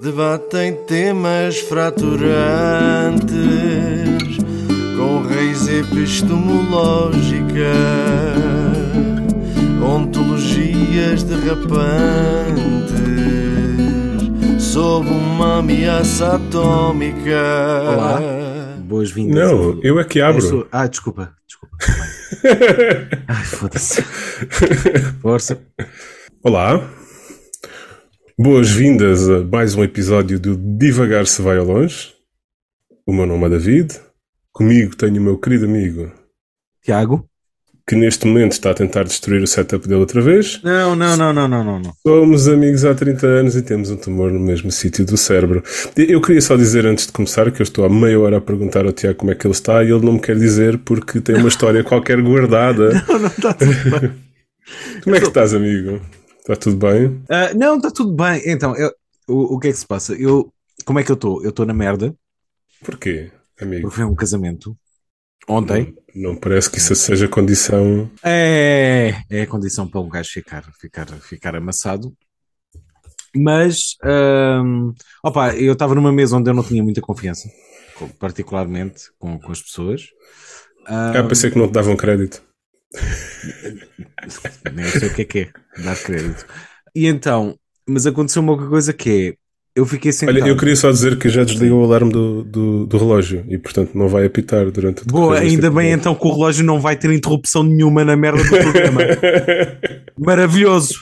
Debatem temas fraturantes com raiz epistemológica, ontologias derrapantes sob uma ameaça atómica. Olá, boas-vindas. Não, eu é que abro. sou- Ah, desculpa, desculpa. Ai, foda-se. Força. Olá, boas-vindas a mais um episódio do Divagar se vai ao longe. O meu nome é David. Comigo tenho o meu querido amigo Tiago? que neste momento está a tentar destruir o setup dele outra vez. Não, não, não, não, não, não, não. Somos amigos há 30 anos e temos um tumor no mesmo sítio do cérebro. Eu queria só dizer antes de começar que eu estou há meia hora a perguntar ao Tiago como é que ele está e ele não me quer dizer porque tem uma história qualquer guardada. Não, não está tudo bem. Como é que estás, amigo? Está tudo bem? Ah, não, está tudo bem. Então, eu- o, o que é que se passa? Eu, como é que eu estou? Eu estou na merda, Porquê, amigo? porque foi um casamento ontem. Não parece que isso seja condição. É, é a condição para um gajo ficar, ficar, ficar amassado. Mas, hum, opa, eu estava numa mesa onde eu não tinha muita confiança, particularmente com, com as pessoas. Ah, pensei que não te davam crédito. Nem sei o que é que é, dar crédito. E então, mas aconteceu uma coisa que é, eu fiquei sentado. Olha, eu queria só dizer que já desligou o alarme do, do, do relógio e, portanto, não vai apitar durante o Boa, ainda bem então que o relógio não vai ter interrupção nenhuma na merda do programa. Maravilhoso.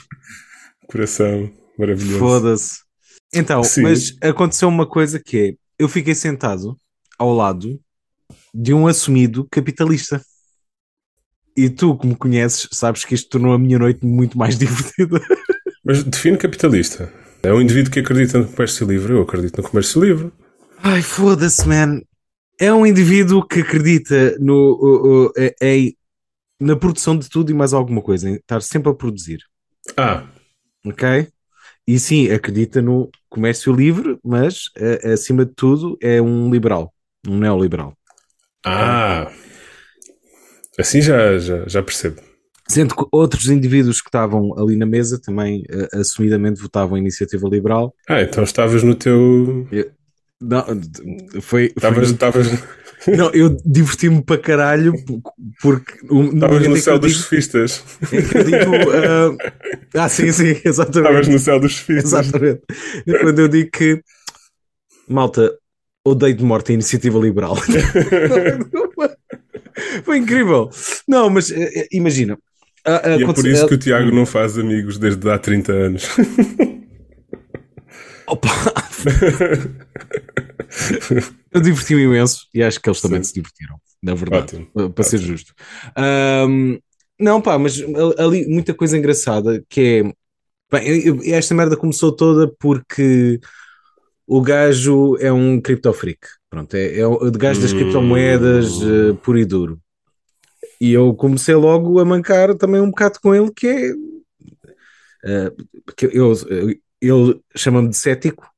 Coração maravilhoso. Foda-se. Então, Sim. mas aconteceu uma coisa que é, eu fiquei sentado ao lado de um assumido capitalista. E tu, que me conheces, sabes que isto tornou a minha noite muito mais divertida. Mas define capitalista. É um indivíduo que acredita no comércio livre. Eu acredito no comércio livre. Ai, foda-se, man. É um indivíduo que acredita no, o- é- é- na produção de tudo e mais alguma coisa, em estar sempre a produzir, Ah, ok? E sim, acredita no comércio livre, mas a- acima de tudo é um liberal, um neoliberal. ah. Assim já, já, já percebo. Sendo que outros indivíduos que estavam ali na mesa também eh, assumidamente votavam a iniciativa liberal. Ah, então estavas no teu. Não, foi, foi Estavas, estavas, Não, eu diverti-me para caralho por- porque estavas no céu eu dos sofistas. eu digo, ah, sim, sim, Estavas exatamente. no céu dos sofistas. Exatamente. E Quando eu digo que malta, odeio de morte a iniciativa liberal. Foi incrível. Não, mas eh, eh, imagina. E é por isso que o Tiago não faz amigos desde há 30 anos. Opa! eu diverti-me imenso e acho que eles também Sim. se divertiram, na verdade, Ótimo. pa- para ser justo. Ahm, não, pá, mas ali muita coisa engraçada que é. Bem, esta merda começou toda porque o gajo é um cripto freak. Pronto, é, é o gajo das Hum. criptomoedas eh, puro e duro. E eu comecei logo a mancar também um bocado com ele, que é. eh, que eu, ele chama-me de cético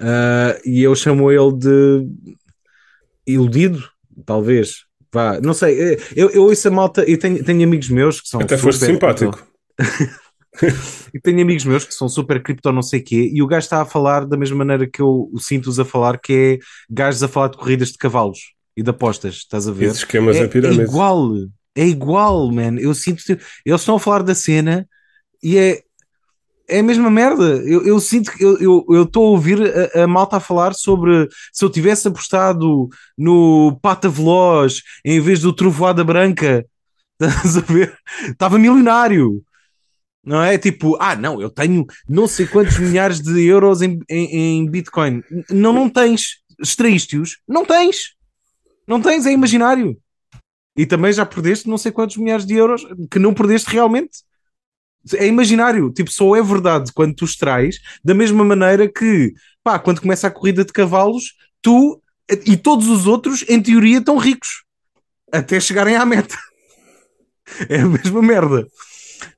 ah, e eu chamo ele de iludido, talvez. Vá, não sei, eu, eu ouço a malta e tenho, tenho amigos meus que são Até foste simpático. e tenho amigos meus que são super cripto não sei quê, e o gajo está a falar da mesma maneira que eu o sinto-os a falar, que é gajos a falar de corridas de cavalos e de apostas, estás a E ver? de esquemas é, pirâmide. é igual, é igual, man. Eu sinto eles estão a falar da cena e é, é a mesma merda. Eu, eu sinto que eu estou a ouvir a, a malta a falar sobre se eu tivesse apostado no Pata Veloz em vez do Trovoada Branca, estás a ver? Estava milionário. Não é tipo, ah, não, eu tenho não sei quantos milhares de euros em, em, em Bitcoin. Não, não tens. Extraíste-os? Não tens. Não tens, é imaginário. E também já perdeste não sei quantos milhares de euros que não perdeste realmente. É imaginário. Tipo, só é verdade quando tu extrais, da mesma maneira que, pá, quando começa a corrida de cavalos, tu e todos os outros, em teoria, estão ricos. Até chegarem à meta. É a mesma merda.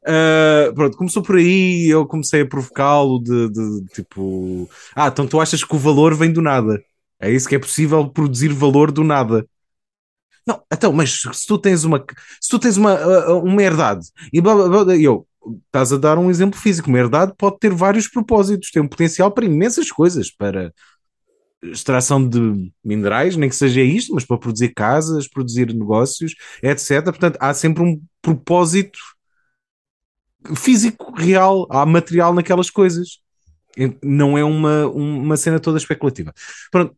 Ah, pronto, começou por aí, eu comecei a provocá-lo de, de, tipo, ah, então tu achas que o valor vem do nada? É isso que é possível produzir valor do nada. Não, então, mas se tu tens uma, se tu tens uma, uh, uma herdade e blá, blá, blá, eu, estás a dar um exemplo físico. Uma herdade pode ter vários propósitos, tem um potencial para imensas coisas, para extração de minerais, nem que seja isto, mas para produzir casas, produzir negócios, etc. Portanto, há sempre um propósito físico, real, há material naquelas coisas. Não é uma, uma cena toda especulativa. Pronto,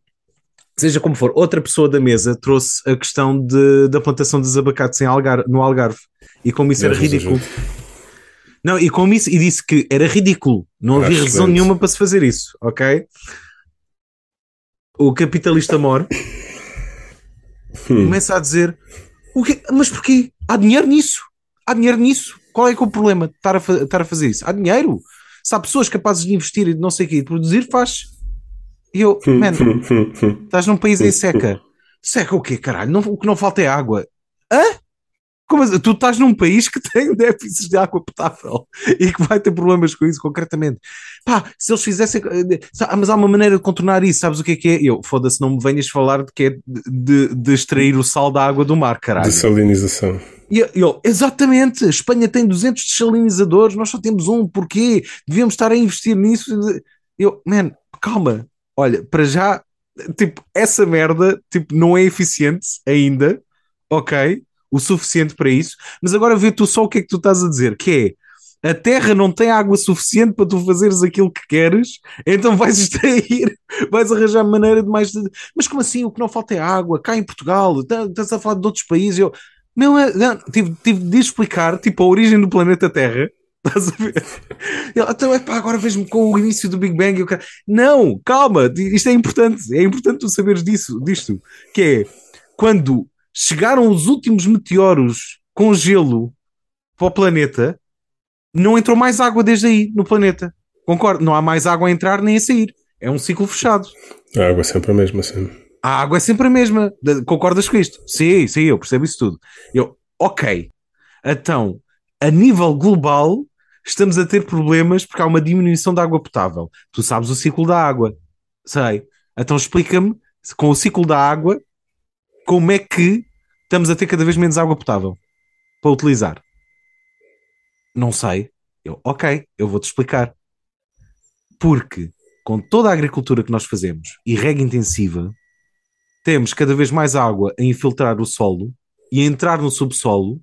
seja como for, outra pessoa da mesa trouxe a questão de, da plantação dos abacates em Algar, no Algarve e como isso era ridículo. Não, e como isso, e disse que era ridículo, não havia razão nenhuma para se fazer isso, ok? O capitalista mor hum. começa a dizer: o quê? mas porquê? Há dinheiro nisso, há dinheiro nisso. Qual é que é o problema de estar a, estar a fazer isso? Há dinheiro. Se há pessoas capazes de investir e de não sei o quê, de produzir, faz. E eu, man, estás num país em seca. Seca o quê, caralho? Não, o que não falta é água. Hã? Como assim? Tu estás num país que tem déficits de água potável e que vai ter problemas com isso, concretamente. Pá, se eles fizessem. Ah, mas há uma maneira de contornar isso, sabes o que é que é? Eu, foda-se, não me venhas falar de que é de, de extrair o sal da água do mar, caralho. De salinização. E eu, exatamente, Espanha tem 200 desalinizadores, nós só temos um, porquê? Devíamos estar a investir nisso. Eu, man, calma, olha, para já, tipo, essa merda, tipo, não é eficiente ainda, ok? O suficiente para isso, mas agora vê tu só o que é que tu estás a dizer, que é, a terra não tem água suficiente para tu fazeres aquilo que queres, então vais extrair, vais arranjar maneira de mais. Mas como assim? O que não falta é água, cá em Portugal, tá, estás a falar de outros países. Eu, meu, não, tive, tive de explicar tipo, a origem do planeta Terra. Estás a ver? Então, epá, agora vejo-me com o início do Big Bang. Não, calma, isto é importante. É importante tu saberes disso, disto. Que é quando chegaram os últimos meteoros com gelo para o planeta, não entrou mais água desde aí no planeta. Concordo, não há mais água a entrar nem a sair. É um ciclo fechado. A água é sempre a mesma, sim. A água é sempre a mesma. Concordas com isto? Sim, sim, eu percebo isso tudo. Eu, ok. Então, a nível global, estamos a ter problemas porque há uma diminuição da água potável. Tu sabes o ciclo da água. Sei. Então explica-me, com o ciclo da água, como é que estamos a ter cada vez menos água potável para utilizar? Não sei. Eu, ok, eu vou-te explicar. Porque com toda a agricultura que nós fazemos e rega intensiva, temos cada vez mais água a infiltrar o solo e a entrar no subsolo,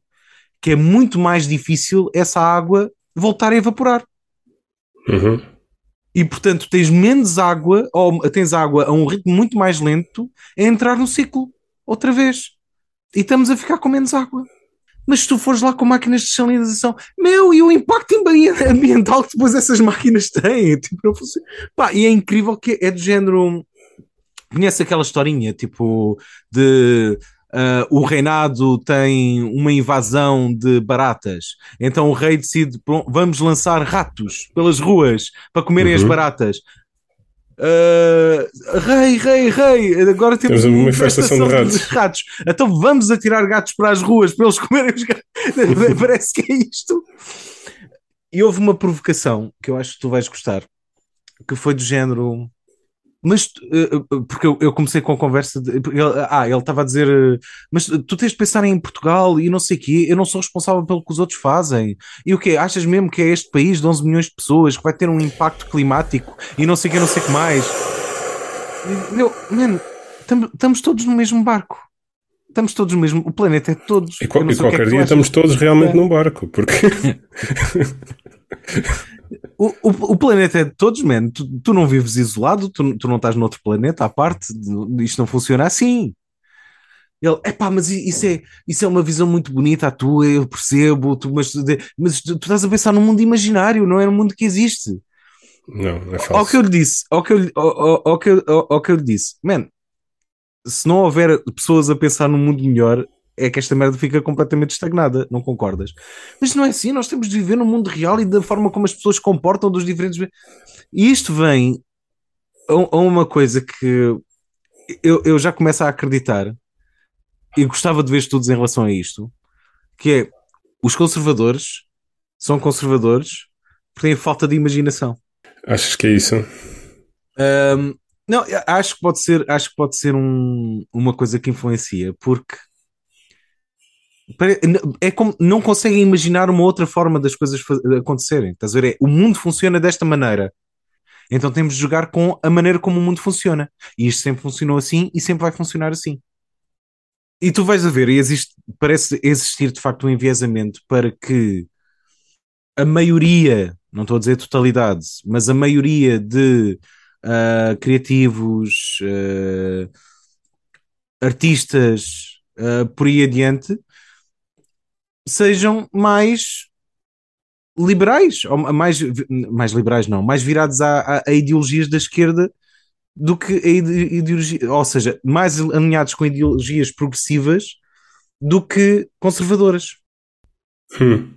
que é muito mais difícil essa água voltar a evaporar. Uhum. E portanto tens menos água, ou tens água a um ritmo muito mais lento, a entrar no ciclo outra vez. E estamos a ficar com menos água. Mas se tu fores lá com máquinas de salinização, meu, e o impacto ambiental que depois essas máquinas têm, tipo, não funciona. Pá, e é incrível que é do género. Conhece aquela historinha, tipo, de uh, o reinado tem uma invasão de baratas, então o rei decide: vamos lançar ratos pelas ruas para comerem uhum. as baratas. Uh, rei, rei, rei, agora temos, temos uma manifestação de ratos. de ratos. Então vamos atirar gatos para as ruas para eles comerem os gatos. Parece que é isto. E houve uma provocação que eu acho que tu vais gostar, que foi do género mas eh, eh, porque eu, eu, comecei com a conversa de, ele, ah, ele estava a dizer eh, mas tu tens de pensar em Portugal e não sei o quê, eu não sou responsável pelo que os outros fazem. E o quê? Achas mesmo que é este país de 11 milhões de pessoas que vai ter um impacto climático e não sei o que, não sei o que mais? Meu, man, estamos todos no mesmo barco. Estamos todos no mesmo, o planeta é todos. E, qual, e qualquer é dia estamos todos realmente é. num barco porque O, o, o, planeta é de todos, man. Tu, tu não vives isolado, tu, tu não estás noutro planeta à parte, isto não funciona assim. Ele, epá, mas isso é, isso é uma visão muito bonita a tua, eu percebo, tu, mas, mas tu, tu, estás a pensar num mundo imaginário, não é num mundo que existe. Não, é falso. Ao que eu lhe disse, ao que eu, ao, ao, que, ao, ao que eu lhe disse, man, se não houver pessoas a pensar num mundo melhor, é que esta merda fica completamente estagnada, não concordas? Mas não é assim, nós temos de viver no mundo real e da forma como as pessoas se comportam dos diferentes. E isto vem a, uma coisa que eu, eu já começo a acreditar e gostava de ver estudos em relação a isto, que é os conservadores são conservadores porque têm falta de imaginação. Achas que é isso? Um, não, acho que pode ser, acho que pode ser um, uma coisa que influencia, porque É como não conseguem imaginar uma outra forma das coisas acontecerem. Estás a ver? É, o mundo funciona desta maneira. Então temos de jogar com a maneira como o mundo funciona. E isto sempre funcionou assim e sempre vai funcionar assim. E tu vais a ver, existe, parece existir de facto um enviesamento para que a maioria, não estou a dizer totalidade, mas a maioria de uh, criativos, uh, artistas, uh, por aí adiante, sejam mais liberais, ou mais, mais liberais não, mais virados a, a, a ideologias da esquerda do que a ideologia, ou seja, mais alinhados com ideologias progressivas do que conservadoras. Hum.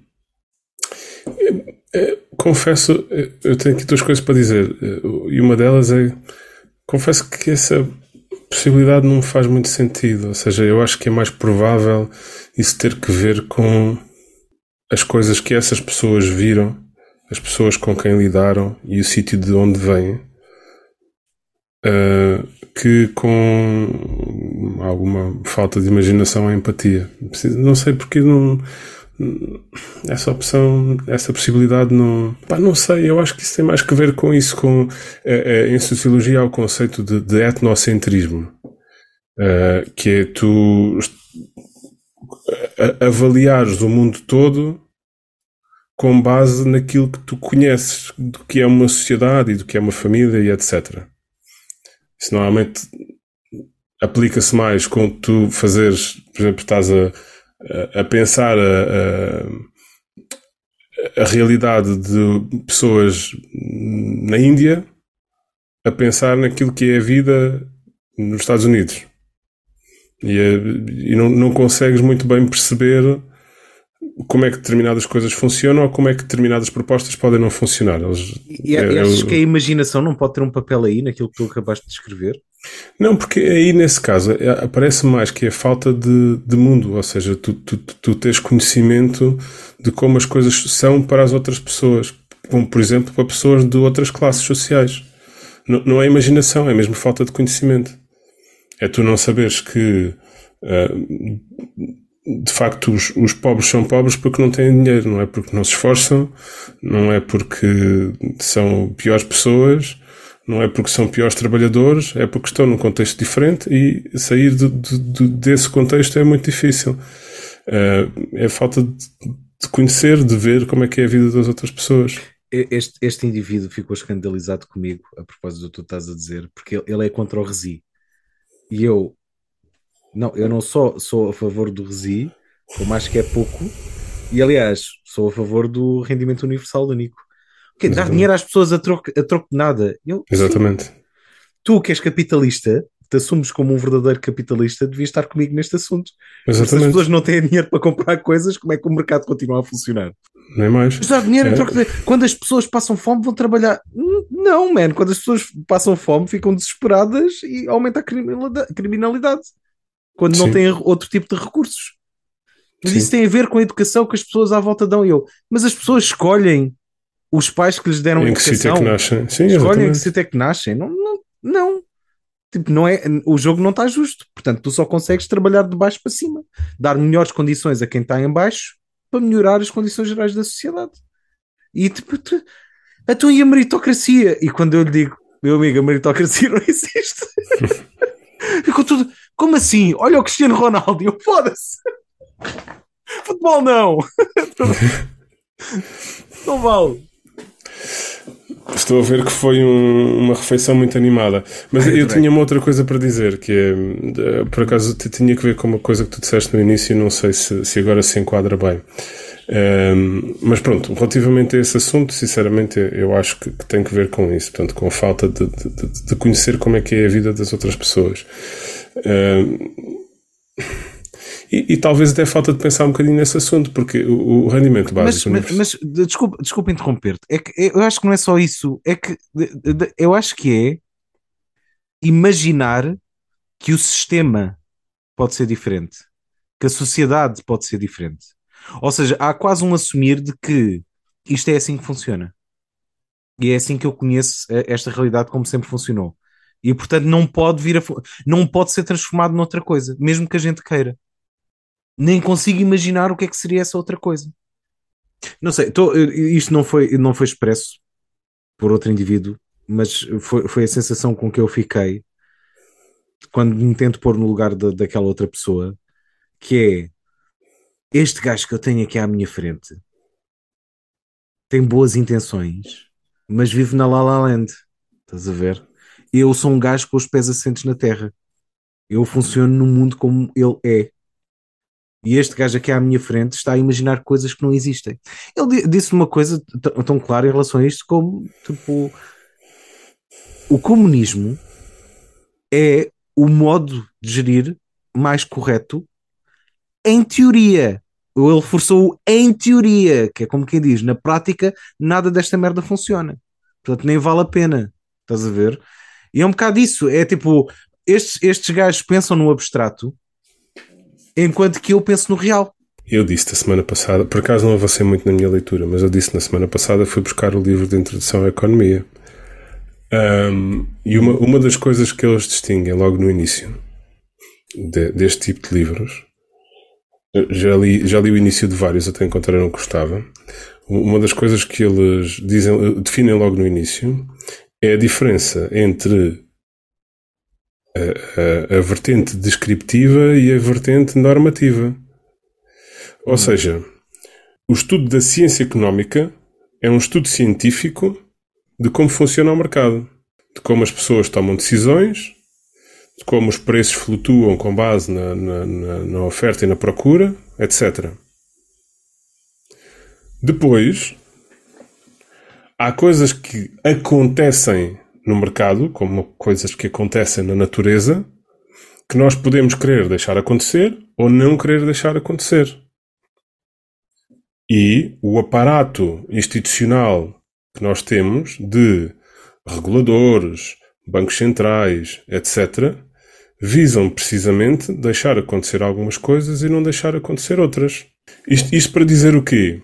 confesso, eu tenho aqui duas coisas para dizer, e uma delas é confesso que essa possibilidade não faz muito sentido, ou seja, eu acho que é mais provável isso ter que ver com as coisas que essas pessoas viram, as pessoas com quem lidaram e o sítio de onde vêm, uh, que com alguma falta de imaginação ou empatia. Não sei porque não. Essa opção, essa possibilidade não. Pá, não sei, eu acho que isso tem mais que ver com isso, com. É, é, em sociologia há o conceito de, de etnocentrismo, uh, que é tu avaliares o mundo todo com base naquilo que tu conheces do que é uma sociedade e do que é uma família e etc. Isso normalmente aplica-se mais com tu fazeres, por exemplo, estás a, a, pensar a, a, a, realidade de pessoas na Índia a pensar naquilo que é a vida nos Estados Unidos. E, e não, não consegues muito bem perceber como é que determinadas coisas funcionam ou como é que determinadas propostas podem não funcionar. Eles, e, é, achas que a imaginação não pode ter um papel aí naquilo que tu acabaste de escrever? Não, porque aí nesse caso é, aparece mais que a falta de, de mundo, ou seja, tu, tu, tu tens conhecimento de como as coisas são para as outras pessoas, como por exemplo para pessoas de outras classes sociais. Não, não é imaginação, é mesmo falta de conhecimento. É tu não saberes que uh, de facto os, os, pobres são pobres porque não têm dinheiro, não é porque não se esforçam, não é porque são piores pessoas, não é porque são piores trabalhadores, é porque estão num contexto diferente e sair de, de, de, desse contexto é muito difícil. Uh, é falta de conhecer, de ver como é que é a vida das outras pessoas. Este, este indivíduo ficou escandalizado comigo a propósito do que tu estás a dizer, porque ele é contra o Resi. E eu não, eu não só sou a favor do RESI, como acho que é pouco, e aliás, sou a favor do rendimento universal único. Porque dar dinheiro às pessoas a troco, a troco de nada. Eu, Exatamente. Sim. Tu que és capitalista, te assumes como um verdadeiro capitalista, devias estar comigo neste assunto. Exatamente. Se as pessoas não têm dinheiro para comprar coisas, como é que o mercado continua a funcionar? Nem mais. Mas dar dinheiro é. de... Quando as pessoas passam fome, vão trabalhar. Não, man. Quando as pessoas passam fome, ficam desesperadas e aumenta a criminalidade quando Sim. não têm outro tipo de recursos. Mas Sim. isso tem a ver com a educação que as pessoas à volta dão. Eu, mas as pessoas escolhem os pais que lhes deram em educação. Que é que nascem. Sim, escolhem exatamente. que sítio é que nascem. Não, não, não. Tipo, não é, o jogo não está justo. Portanto, tu só consegues trabalhar de baixo para cima. Dar melhores condições a quem está em baixo para melhorar as condições gerais da sociedade. E tipo, tu, a tua e a meritocracia. E quando eu lhe digo, meu amigo, a meritocracia não existe. Ficou tudo. Como assim? Olha o Cristiano Ronaldo. Eu foda-se. Futebol não. não vale. Estou a ver que foi um, uma refeição muito animada. Mas eu tinha uma outra coisa para dizer, que é, por acaso tinha que ver com uma coisa que tu disseste no início e não sei se, se agora se enquadra bem. Um, mas pronto, relativamente a esse assunto, sinceramente, eu acho que, que tem que ver com isso, portanto, com a falta de, de, de, conhecer como é que é a vida das outras pessoas. Um, e, e, talvez até falta de pensar um bocadinho nesse assunto, porque o, o rendimento básico. Mas, mas, mas desculpa, desculpa interromper-te, é que eu acho que não é só isso, é que eu acho que é imaginar que o sistema pode ser diferente, que a sociedade pode ser diferente. Ou seja, há quase um assumir de que isto é assim que funciona. E é assim que eu conheço eh, esta realidade como sempre funcionou. E portanto não pode vir a, não pode ser transformado noutra coisa, mesmo que a gente queira. Nem consigo imaginar o que é que seria essa outra coisa. Não sei, tô, isto não foi, não foi expresso por outro indivíduo, mas foi, foi a sensação com que eu fiquei quando me tento pôr no lugar de, daquela outra pessoa, que é este gajo que eu tenho aqui à minha frente tem boas intenções, mas vive na La La Land. Estás a ver? Eu sou um gajo com os pés assentes na terra. Eu funciono no mundo como ele é. E este gajo aqui à minha frente está a imaginar coisas que não existem. Ele disse uma coisa tão clara em relação a isto como tipo o comunismo é o modo de gerir mais correto em teoria. Ele forçou em teoria, que é como quem diz, na prática nada desta merda funciona. Portanto, nem vale a pena. Estás a ver? E é um bocado isso. É tipo, estes, estes gajos pensam no abstrato enquanto que eu penso no real. Eu disse na semana passada, por acaso não avancei muito na minha leitura, mas eu disse na semana passada fui buscar o livro de introdução à economia. Um, e uma, uma das coisas que eles distinguem logo no início de, deste tipo de livros, já li, já li o início de vários até encontrar um que gostava. Uma das coisas que eles dizem, definem logo no início é a diferença entre a, a, a vertente descriptiva e a vertente normativa. Ou seja, o estudo da ciência económica é um estudo científico de como funciona o mercado, de como as pessoas tomam decisões, de como os preços flutuam com base na, na, na oferta e na procura, etc. Depois, há coisas que acontecem no mercado, como coisas que acontecem na natureza, que nós podemos querer deixar acontecer ou não querer deixar acontecer. E o aparato institucional que nós temos de reguladores, bancos centrais, etc., visam precisamente deixar acontecer algumas coisas e não deixar acontecer outras. Isto, isto para dizer o quê?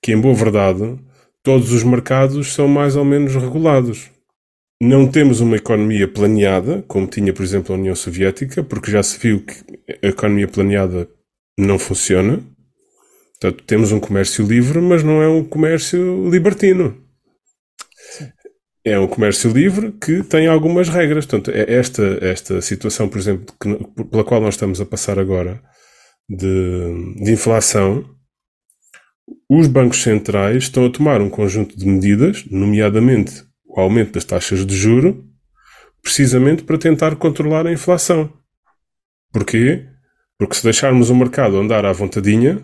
Que, em boa verdade, todos os mercados são mais ou menos regulados. Não temos uma economia planeada, como tinha, por exemplo, a União Soviética, porque já se viu que a economia planeada não funciona. Portanto, temos um comércio livre, mas não é um comércio libertino. É um comércio livre que tem algumas regras. Portanto, é esta, esta situação, por exemplo, que, pela qual nós estamos a passar agora, de, de inflação, os bancos centrais estão a tomar um conjunto de medidas, nomeadamente o aumento das taxas de juro, precisamente para tentar controlar a inflação. Porquê? Porque se deixarmos o mercado andar à vontadinha,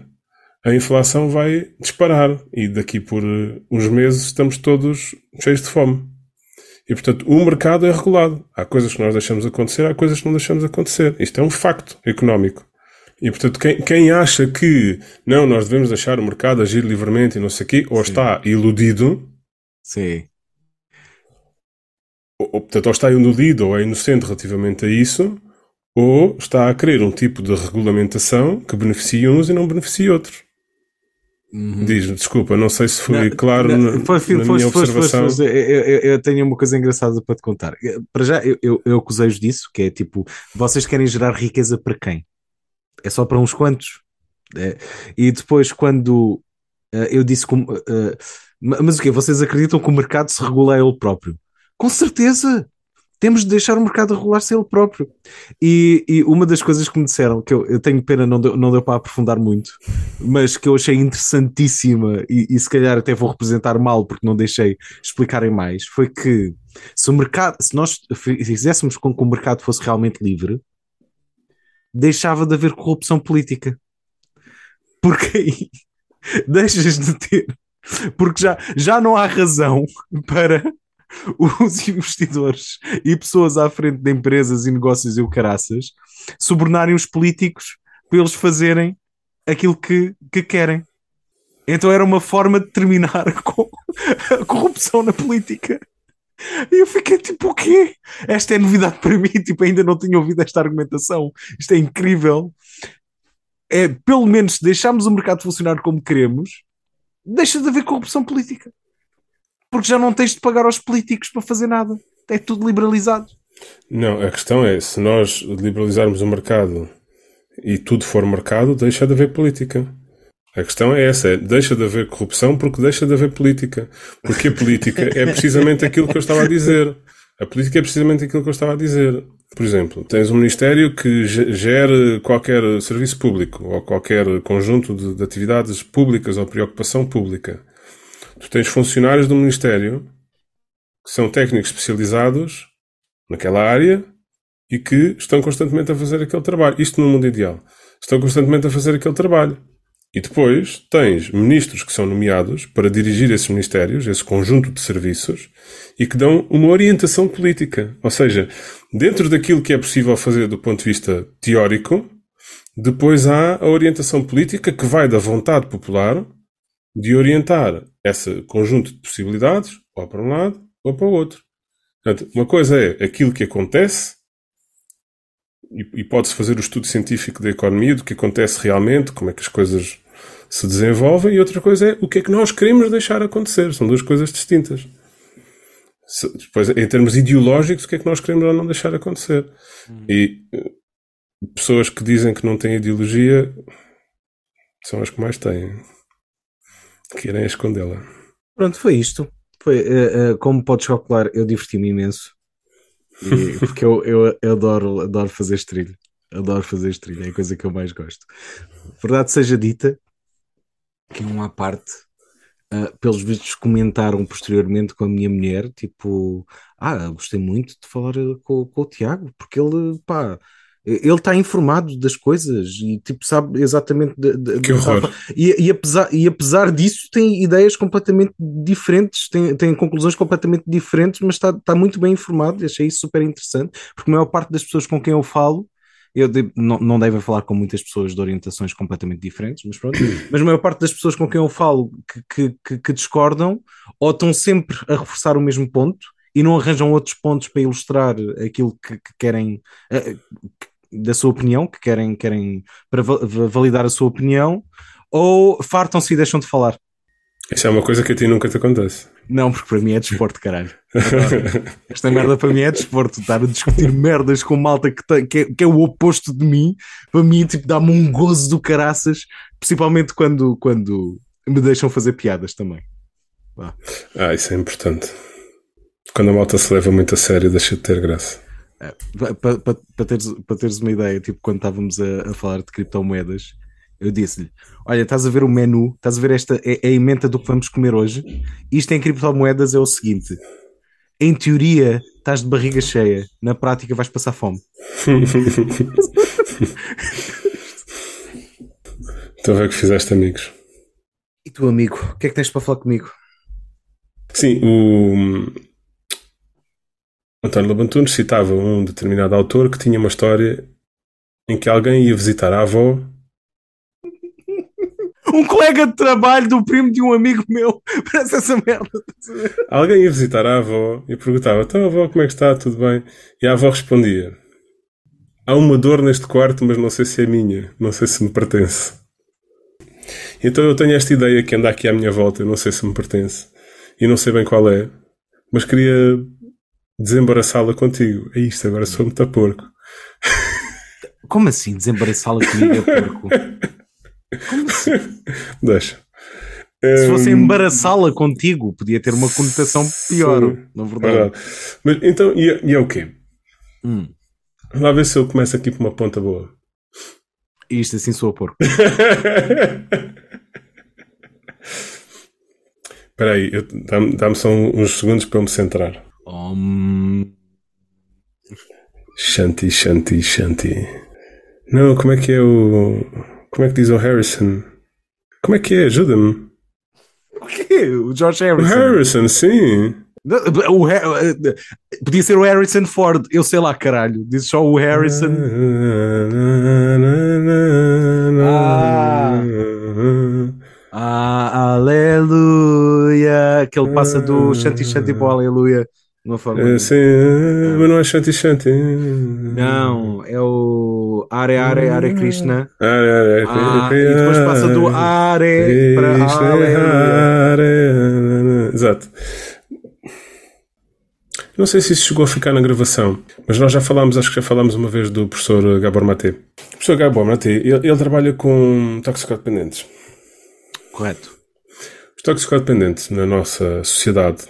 a inflação vai disparar e daqui por eh, uns meses estamos todos cheios de fome. E portanto, o mercado é regulado. Há coisas que nós deixamos acontecer, há coisas que não deixamos acontecer. Isto é um facto económico. E portanto, quem, quem acha que não, nós devemos deixar o mercado agir livremente e não sei o quê, ou Sim. está iludido. Sim. Ou, portanto, ou está iludido ou é inocente relativamente a isso, ou está a querer um tipo de regulamentação que beneficie uns e não beneficie outros. Uhum. Diz-me, desculpa, não sei se foi não, claro não, na, foi, na minha observação. eu, eu, eu, tenho uma coisa engraçada para te contar. Para já, eu, eu, eu acusei-os disso, que é tipo, vocês querem gerar riqueza para quem? É só para uns quantos? É. E depois, quando uh, eu disse como. Uh, mas o que Vocês acreditam que o mercado se regula a ele próprio? Com certeza! temos de deixar o mercado regular-se ele próprio. E, e, uma das coisas que me disseram, que eu, eu tenho pena, não deu, não deu para aprofundar muito, mas que eu achei interessantíssima e, e, se calhar até vou representar mal porque não deixei explicarem mais, foi que se o mercado, se nós fizéssemos com que o mercado fosse realmente livre, deixava de haver corrupção política. Porque aí deixas de ter. Porque já, já não há razão para os investidores e pessoas à frente de empresas e negócios e o caraças subornarem os políticos para eles fazerem aquilo que, que querem. Então era uma forma de terminar com a corrupção na política. E eu fiquei tipo, o quê? Esta é novidade para mim, tipo, ainda não tinha ouvido esta argumentação. Isto é incrível. É, pelo menos, se deixarmos o mercado funcionar como queremos, deixa de haver corrupção política porque já não tens de pagar aos políticos para fazer nada. É tudo liberalizado. Não, a questão é, se nós liberalizarmos o mercado e tudo for mercado, deixa de haver política. A questão é essa, é, deixa de haver corrupção porque deixa de haver política. Porque a política é precisamente aquilo que eu estava a dizer. A política é precisamente aquilo que eu estava a dizer. Por exemplo, tens um ministério que gere qualquer serviço público ou qualquer conjunto de, de atividades públicas ou preocupação pública. Tu tens funcionários do ministério que são técnicos especializados naquela área e que estão constantemente a fazer aquele trabalho. Isto no mundo ideal. Estão constantemente a fazer aquele trabalho. E depois tens ministros que são nomeados para dirigir esses ministérios, esse conjunto de serviços, e que dão uma orientação política. Ou seja, dentro daquilo que é possível fazer do ponto de vista teórico, depois há a orientação política que vai da vontade popular de orientar esse conjunto de possibilidades, ou para um lado, ou para o outro. Portanto, uma coisa é aquilo que acontece, e, e pode-se fazer o estudo científico da economia, do que acontece realmente, como é que as coisas se desenvolvem, e outra coisa é o que é que nós queremos deixar acontecer. São duas coisas distintas. Se, depois, em termos ideológicos, o que é que nós queremos ou não deixar acontecer. Hum. E eh, pessoas que dizem que não têm ideologia são as que mais têm. Querem escondê-la. Pronto, foi isto. Foi, uh, uh, como podes calcular, eu diverti-me imenso. E, porque eu, eu, eu, adoro, adoro fazer estrilho. Adoro fazer estrilho, é a coisa que eu mais gosto. Verdade seja dita, que é uma parte, uh, pelos vistos comentaram posteriormente com a minha mulher, tipo, ah, gostei muito de falar com, com o Tiago, porque ele, pá, ele está informado das coisas e tipo sabe exatamente de, de, que horror. E, e, apesar, e apesar disso tem ideias completamente diferentes tem, tem conclusões completamente diferentes mas está, está muito bem informado achei isso super interessante porque a maior parte das pessoas com quem eu falo eu de, não, não devem falar com muitas pessoas de orientações completamente diferentes, mas pronto. Mas a maior parte das pessoas com quem eu falo que, que, que discordam ou estão sempre a reforçar o mesmo ponto e não arranjam outros pontos para ilustrar aquilo que, que querem, eh, da sua opinião, que querem, querem para validar a sua opinião, ou fartam-se e deixam de falar? Isso é uma coisa que a ti nunca te acontece. Não, porque para mim é desporto, caralho. Esta merda para mim é desporto. Estar a discutir merdas com malta que, tem, que, é, que é o oposto de mim, para mim, tipo, dá-me um gozo do caraças, principalmente quando, quando me deixam fazer piadas também. Ah, isso é importante. Quando a malta se leva muito a sério, deixa de ter graça. É, para, para, para, teres, para teres uma ideia, tipo, quando estávamos a, a falar de criptomoedas, eu disse-lhe: Olha, estás a ver o menu, estás a ver esta, é, é a emenda do que vamos comer hoje. Isto em criptomoedas é o seguinte: em teoria, estás de barriga cheia, na prática, vais passar fome. Estou a ver que fizeste amigos. E tu, amigo, o que é que tens para falar comigo? Sim, o, António Labantunes citava um determinado autor que tinha uma história em que alguém ia visitar a avó. um colega de trabalho do primo de um amigo meu. Parece essa merda. Alguém ia visitar a avó e perguntava: Então, avó, como é que está? Tudo bem? E a avó respondia: Há uma dor neste quarto, mas não sei se é minha, não sei se me pertence. Então eu tenho esta ideia que anda aqui à minha volta, eu não sei se me pertence e não sei bem qual é, mas queria desembaraçá-la contigo. É isto, agora sou muito a porco. Como assim desembaraçá-la comigo é porco? Como assim? Deixa. Se fosse hum, embaraçá-la contigo, podia ter uma conotação pior, Sim, na verdade. verdade. Mas então, e, é, e é o quê? Hum. Vamos lá ver se eu começo aqui por uma ponta boa. Isto assim sou a porco. Espera aí, dá-me dá só uns segundos para eu me centrar. Om. Shanti, Shanti, Shanti. Não, como é que é o. Como é que diz o Harrison? Como é que é? Ajuda-me. O quê? O George Harrison? O Harrison, sim. O, podia ser o Harrison Ford, eu sei lá, caralho. Diz só o Harrison. Ah, ah aleluia. Que ele passa do Shanti Shanti para o aleluia uma forma. É, sim, mas não é Shanti Shanti. Não, é o Are Are Are Krishna. Are Are ah, E depois passa do Are para Ale. Exato. Não sei se isso chegou a ficar na gravação, mas nós já falámos, acho que já falámos uma vez do professor Gabor Maté. O professor Gabor Maté, ele, ele trabalha com toxicodependentes. Correto. Os toxicodependentes na nossa sociedade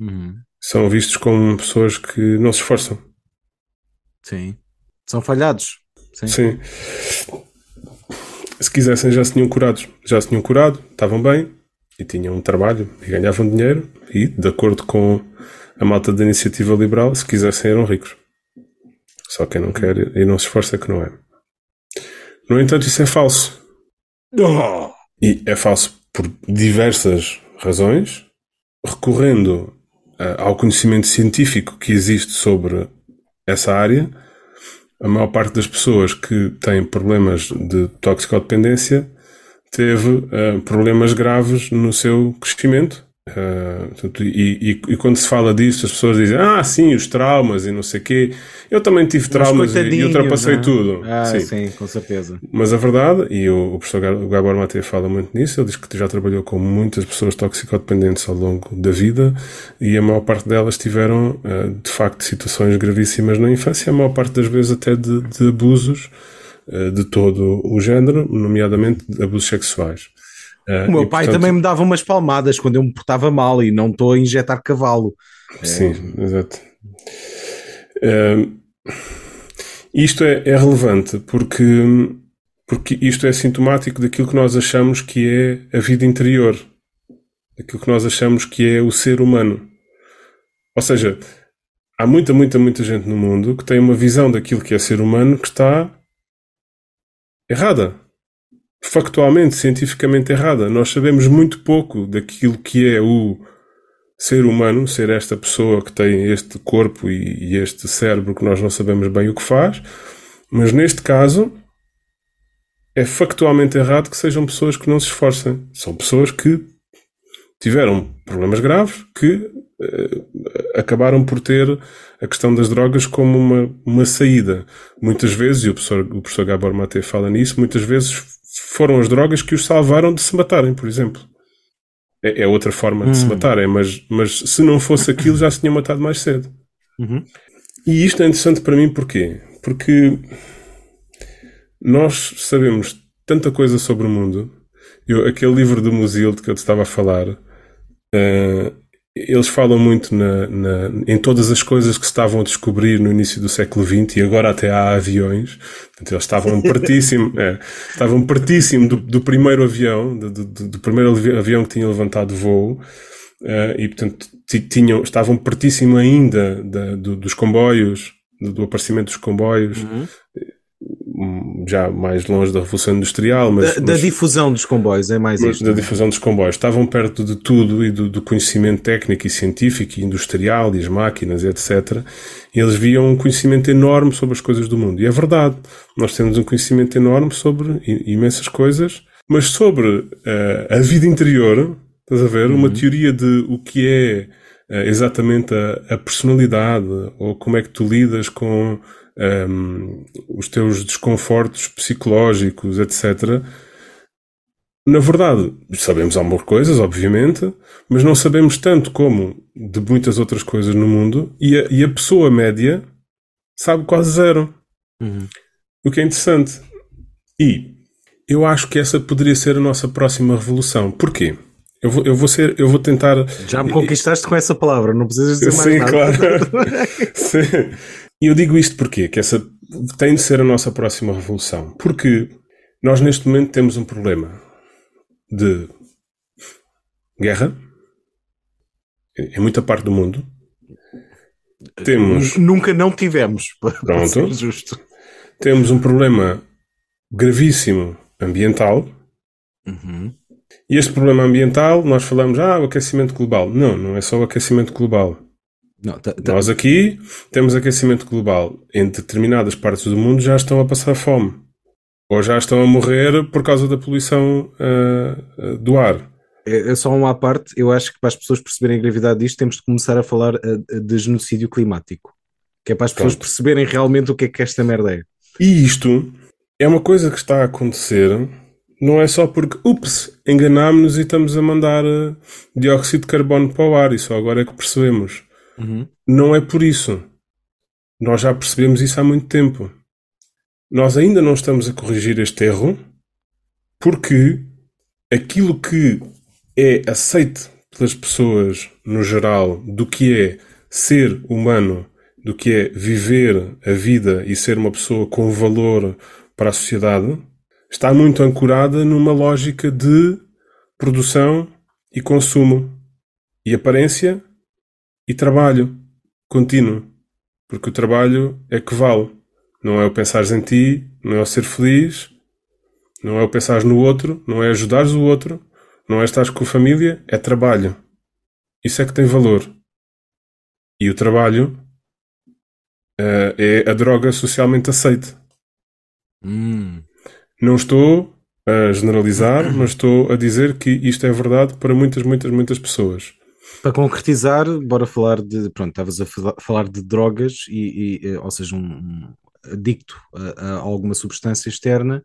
Uhum. São vistos como pessoas que não se esforçam. Sim. São falhados. Sim. Sim. Se quisessem já se tinham curados. Já se tinham curado, estavam bem e tinham um trabalho e ganhavam dinheiro e, de acordo com a malta da iniciativa liberal, se quisessem eram ricos. Só quem não quer e não se esforça é que não é. No entanto, isso é falso. E é falso por diversas razões, recorrendo ah, ao conhecimento científico que existe sobre essa área, a maior parte das pessoas que têm problemas de toxicodependência teve ah, problemas graves no seu crescimento. Portanto, e, e- e quando se fala disso, as pessoas dizem: Ah, sim, os traumas e não sei o quê. Eu também tive traumas e, ultrapassei não é? tudo. Ah, Sim. sim. com certeza. Mas a verdade, e o, o professor Gabor Maté fala muito nisso, ele diz que já trabalhou com muitas pessoas toxicodependentes ao longo da vida e a maior parte delas tiveram, eh, de facto, situações gravíssimas na infância, a maior parte das vezes até de, de abusos eh, de todo o género, nomeadamente abusos sexuais. Eh, O meu e, pai portanto, também me dava umas palmadas quando eu me portava mal e não estou a injetar cavalo. Sim, exato. Isto é, é relevante porque, porque isto é sintomático daquilo que nós achamos que é a vida interior, daquilo que nós achamos que é o ser humano. Ou seja, há muita, muita, muita gente no mundo que tem uma visão daquilo que é ser humano que está errada. Factualmente, cientificamente errada. Nós sabemos muito pouco daquilo que é o ser humano, ser esta pessoa que tem este corpo e, e este cérebro que nós não sabemos bem o que faz, mas neste caso é factualmente errado que sejam pessoas que não se esforcem. São pessoas que tiveram problemas graves que eh, acabaram por ter a questão das drogas como uma, uma saída. Muitas vezes, e o professor, o professor Gabor Maté fala nisso, muitas vezes foram as drogas que os salvaram de se matarem, por exemplo. É, é outra forma de se matarem, mas, mas se não fosse aquilo já se tinham matado mais cedo. Uhum. E isto é interessante para mim porquê? Porque nós sabemos tanta coisa sobre o mundo. Eu, aquele livro do Musilde que eu te estava a falar, eh, eles falam muito na, na- em todas as coisas que se estavam a descobrir no início do século XX e agora até há aviões. Portanto, eles estavam pertíssimo, é, estavam pertíssimo do, do primeiro avião, do, do- do primeiro avi- avião que tinha levantado voo. eh, e portanto ti- tinham, estavam pertíssimo ainda da- do- dos comboios, do, do aparecimento dos comboios, hum, já mais longe da Revolução Industrial, mas, Da, da mas- difusão dos comboios, é mais mas isto. da difusão dos comboios. Estavam perto de tudo e do, do conhecimento técnico e científico e industrial e as máquinas etc. E eles viam um conhecimento enorme sobre as coisas do mundo. E é verdade. Nós temos um conhecimento enorme sobre imensas coisas, mas sobre eh, a vida interior, estás a ver? Uma teoria de o que é eh, exatamente a, a personalidade ou como é que tu lidas com ehm, os teus desconfortos psicológicos, etc. Na verdade, sabemos algumas coisas, obviamente, mas não sabemos tanto como de muitas outras coisas no mundo e a, e a pessoa média sabe quase zero. Uhum. O que é interessante. E eu acho que essa poderia ser a nossa próxima revolução. Porquê? Eu vou, eu vou ser, eu vou tentar. Já me conquistaste com essa palavra, não precisas dizer mais Sim, nada. claro. Sim. E eu digo isto porquê? Que essa tem de ser a nossa próxima revolução. Porque nós neste momento temos um problema de guerra em muita parte do mundo. Temos, Nunca não tivemos, Pronto. justo. temos um problema gravíssimo ambiental. Uhum. E este problema ambiental, nós falamos, ah, o aquecimento global. Não, não é só o aquecimento global. Não, tá- tá- Nós aqui temos aquecimento global. Em determinadas partes do mundo já estão a passar fome. Ou já estão a morrer por causa da poluição ah, ah, do ar. É, é só uma à parte, eu acho que para as pessoas perceberem a gravidade disto, temos de começar a falar eh, de genocídio climático. Que é para as pessoas Pronto. perceberem realmente o que é que esta merda é. E isto é uma coisa que está a acontecer, não é só porque, ups, enganámos-nos e estamos a mandar dióxido de carbono para o ar, e só agora é que percebemos. Uhum. Não é por isso. Nós já percebemos isso há muito tempo. Nós ainda não estamos a corrigir este erro porque aquilo que é aceito pelas pessoas no geral do que é ser humano, do que é viver a vida e ser uma pessoa com valor para a sociedade, está muito ancorada numa lógica de produção e consumo e aparência e trabalho contínuo. Porque o trabalho é que vale. Não é o pensares em ti, não é o ser feliz, não é o pensares no outro, não é ajudares o outro, não é estar com a família, é trabalho. Isso é que tem valor. E o trabalho uh, é a droga socialmente aceita. Hum. Não estou a generalizar, mas estou a dizer que isto é verdade para muitas, muitas, muitas pessoas. Para concretizar, bora falar de. Pronto, estavas a falar de drogas, e, e ou seja, um, um adicto a, a, alguma substância externa,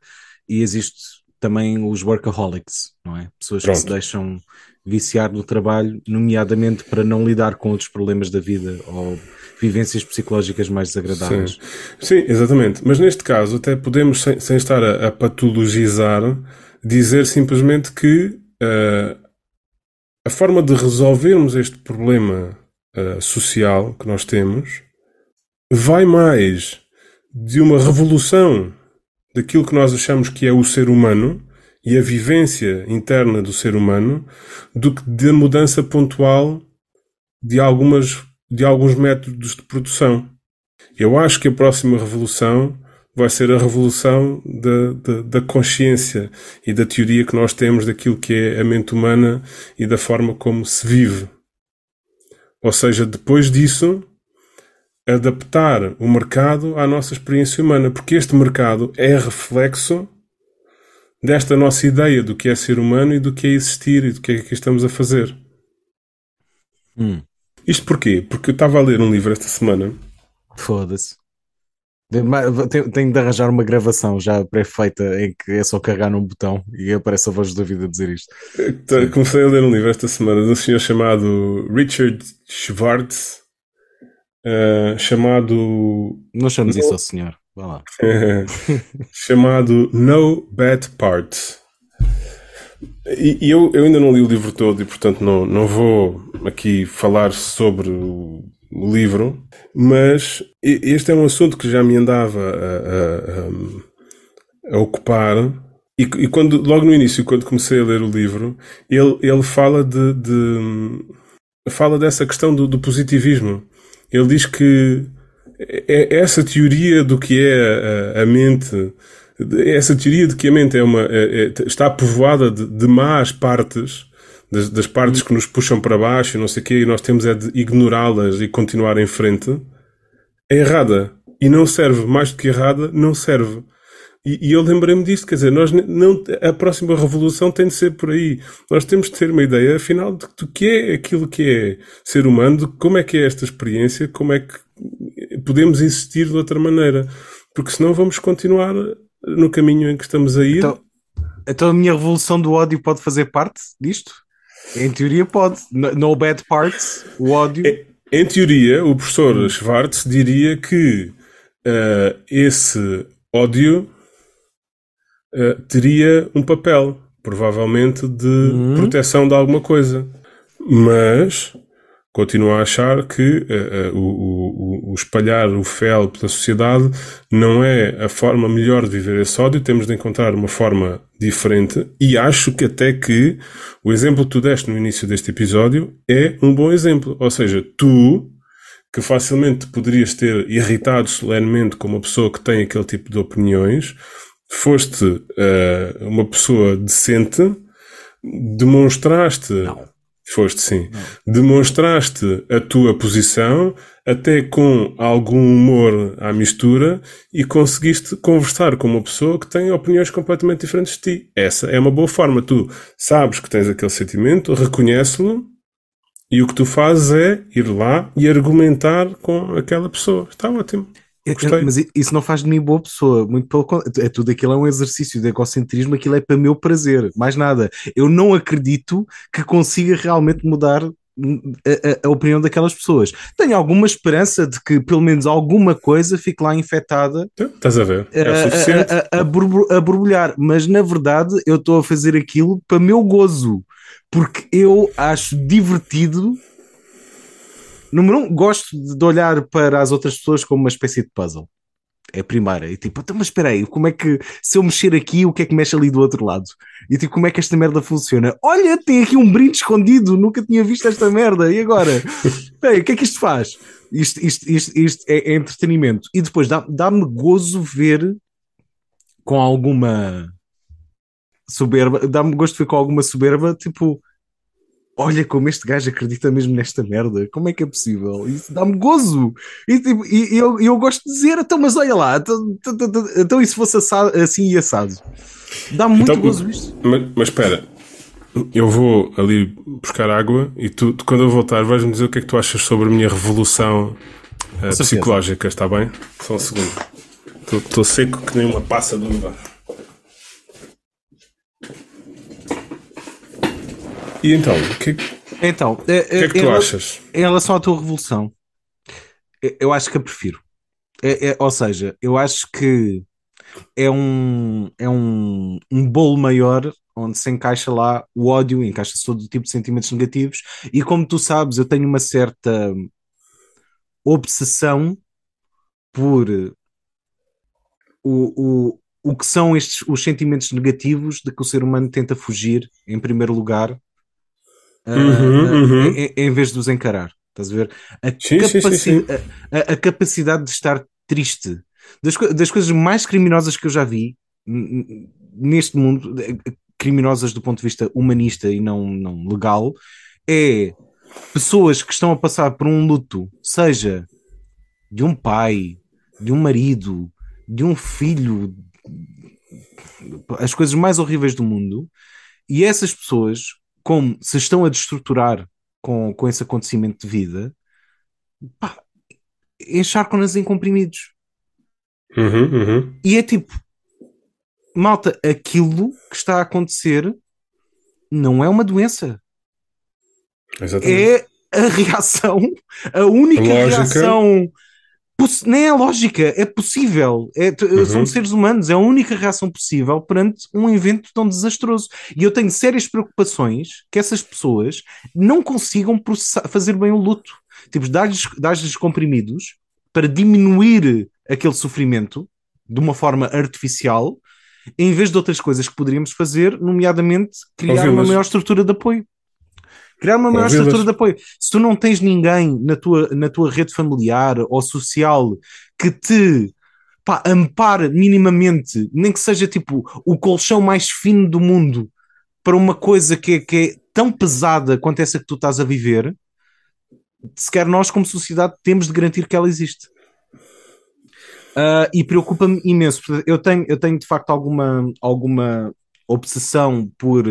e existe também os workaholics, não é? Pessoas Pronto. que se deixam viciar no trabalho, nomeadamente para não lidar com outros problemas da vida ou vivências psicológicas mais desagradáveis. Sim, Sim exatamente. Mas neste caso, até podemos, sem, sem estar a, a, patologizar, dizer simplesmente que uh, a forma de resolvermos este problema uh, social que nós temos vai mais de uma revolução daquilo que nós achamos que é o ser humano e a vivência interna do ser humano do que da mudança pontual de algumas de alguns métodos de produção. Eu acho que a próxima revolução vai ser a revolução da, da, da, consciência e da teoria que nós temos daquilo que é a mente humana e da forma como se vive. Ou seja, depois disso, adaptar o mercado à nossa experiência humana, porque este mercado é reflexo desta nossa ideia do que é ser humano e do que é existir e do que é que estamos a fazer. Hum. Isto porquê? Porque eu estava a ler um livro esta semana. Foda-se. Tenho de arranjar uma gravação já pré-feita em que é só carregar num botão e aparece a voz da vida a dizer isto. Então, comecei a ler um livro esta semana de um senhor chamado Richard Schwartz, uh, chamado. Não chames no... isso ao senhor, vá lá. chamado No Bad Parts. E, e eu, eu ainda não li o livro todo e, portanto, não, não vou aqui falar sobre o, o livro, mas este é um assunto que já me andava a, a, a, ocupar. E, e, quando, logo no início, quando comecei a ler o livro, ele, ele fala de, de fala dessa questão do, do, positivismo. Ele diz que é, é essa teoria do que é a, mente essa teoria de que a mente é uma, é, é, está povoada de, de más partes, das, das partes que nos puxam para baixo e não sei o quê, e nós temos é de ignorá-las e continuar em frente, é errada. E não serve. Mais do que errada, não serve. E, e eu lembrei-me disto, quer dizer, nós não, a próxima revolução tem de ser por aí. Nós temos de ter uma ideia, afinal, de, do que é aquilo que é ser humano, de como é que é esta experiência, como é que podemos existir de outra maneira. Porque senão vamos continuar no caminho em que estamos a ir. Então, então a minha revolução do ódio pode fazer parte disto? Em teoria pode. No, bad parts, o ódio. Em, em teoria, o professor. Schwartz diria que uh, esse ódio uh, teria um papel, provavelmente, de hum. proteção de alguma coisa. Mas continuo a achar que uh, uh, o, o, o, espalhar o fel pela sociedade não é a forma melhor de viver esse ódio, temos de encontrar uma forma diferente. E acho que até que o exemplo que tu deste no início deste episódio é um bom exemplo. Ou seja, tu, que facilmente poderias ter irritado solenemente com uma pessoa que tem aquele tipo de opiniões, foste uh, uma pessoa decente, demonstraste não Foste sim. Não. Demonstraste a tua posição, até com algum humor à mistura, e conseguiste conversar com uma pessoa que tem opiniões completamente diferentes de ti. Essa é uma boa forma. Tu sabes que tens aquele sentimento, reconhece-lo, e o que tu fazes é ir lá e argumentar com aquela pessoa. Está ótimo. Gostei. Mas isso não faz de mim boa pessoa, muito pelo. É tudo aquilo é um exercício de egocentrismo, aquilo é para meu prazer, mais nada. Eu não acredito que consiga realmente mudar a, a, opinião daquelas pessoas. Tenho alguma esperança de que pelo menos alguma coisa fique lá infectada. Estás a ver? É a, a, a, borbulhar, mas na verdade eu estou a fazer aquilo para meu gozo, porque eu acho divertido. Número um, gosto de olhar para as outras pessoas como uma espécie de puzzle. É a primeira. E tipo, então, mas espera aí, como é que se eu mexer aqui, o que é que mexe ali do outro lado? E tipo, como é que esta merda funciona? Olha, tem aqui um brinde escondido, nunca tinha visto esta merda. E agora? Ei, o que é que isto faz? Isto, isto, isto, isto é, é entretenimento. E depois dá-me dá gozo ver com alguma soberba, dá-me gosto de ver com alguma soberba, tipo, olha como este gajo acredita mesmo nesta merda, como é que é possível? Isso dá-me gozo. E, tipo, e, eu, eu gosto de dizer, então, mas olha lá, então, então, então, então e se fosse assado, assim e assado? Dá-me muito então, gozo isto. Mas, mas espera, eu vou ali buscar água e tu, tu quando eu voltar, vais-me dizer o que é que tu achas sobre a minha revolução uh, psicológica, está bem? Só um segundo. Estou seco que nem uma passa de uva. E então, o que, então, que é que é, tu em, achas? Em relação à tua revolução, eu acho que a prefiro. É, é, ou seja, eu acho que é um, é um, um bolo maior onde se encaixa lá o ódio, encaixa-se todo tipo de sentimentos negativos. E como tu sabes, eu tenho uma certa obsessão por o, o, o que são estes os sentimentos negativos de que o ser humano tenta fugir, em primeiro lugar, uhum, uh, uhum. Em, em, vez de os encarar. Estás a ver? A, sim, capaci sim, sim, a, a, capacidade de estar triste. Das, das coisas mais criminosas que eu já vi neste mundo, criminosas do ponto de vista humanista e não, não legal, é pessoas que estão a passar por um luto, seja de um pai, de um marido, de um filho, as coisas mais horríveis do mundo, e essas pessoas como se estão a destruturar com, com esse acontecimento de vida, pá, encharcam-nas em comprimidos. Uhum, uhum. E é tipo, malta, aquilo que está a acontecer não é uma doença. Exatamente. É a reação, a única a reação nem é lógica, é possível. É, uhum. Somos seres humanos, é a única reação possível perante um evento tão desastroso. E eu tenho sérias preocupações que essas pessoas não consigam fazer bem o luto. Tipo, dar-lhes dar comprimidos para diminuir aquele sofrimento de uma forma artificial, em vez de outras coisas que poderíamos fazer, nomeadamente criar uma maior estrutura de apoio. Criar uma maior estrutura de apoio. Se tu não tens ninguém na tua, na tua rede familiar ou social que te pá, ampare minimamente, nem que seja tipo o colchão mais fino do mundo para uma coisa que é, que é tão pesada quanto essa que tu estás a viver, sequer nós, como sociedade, temos de garantir que ela existe. Uh, e preocupa-me imenso. Eu tenho, eu tenho de facto alguma, alguma obsessão por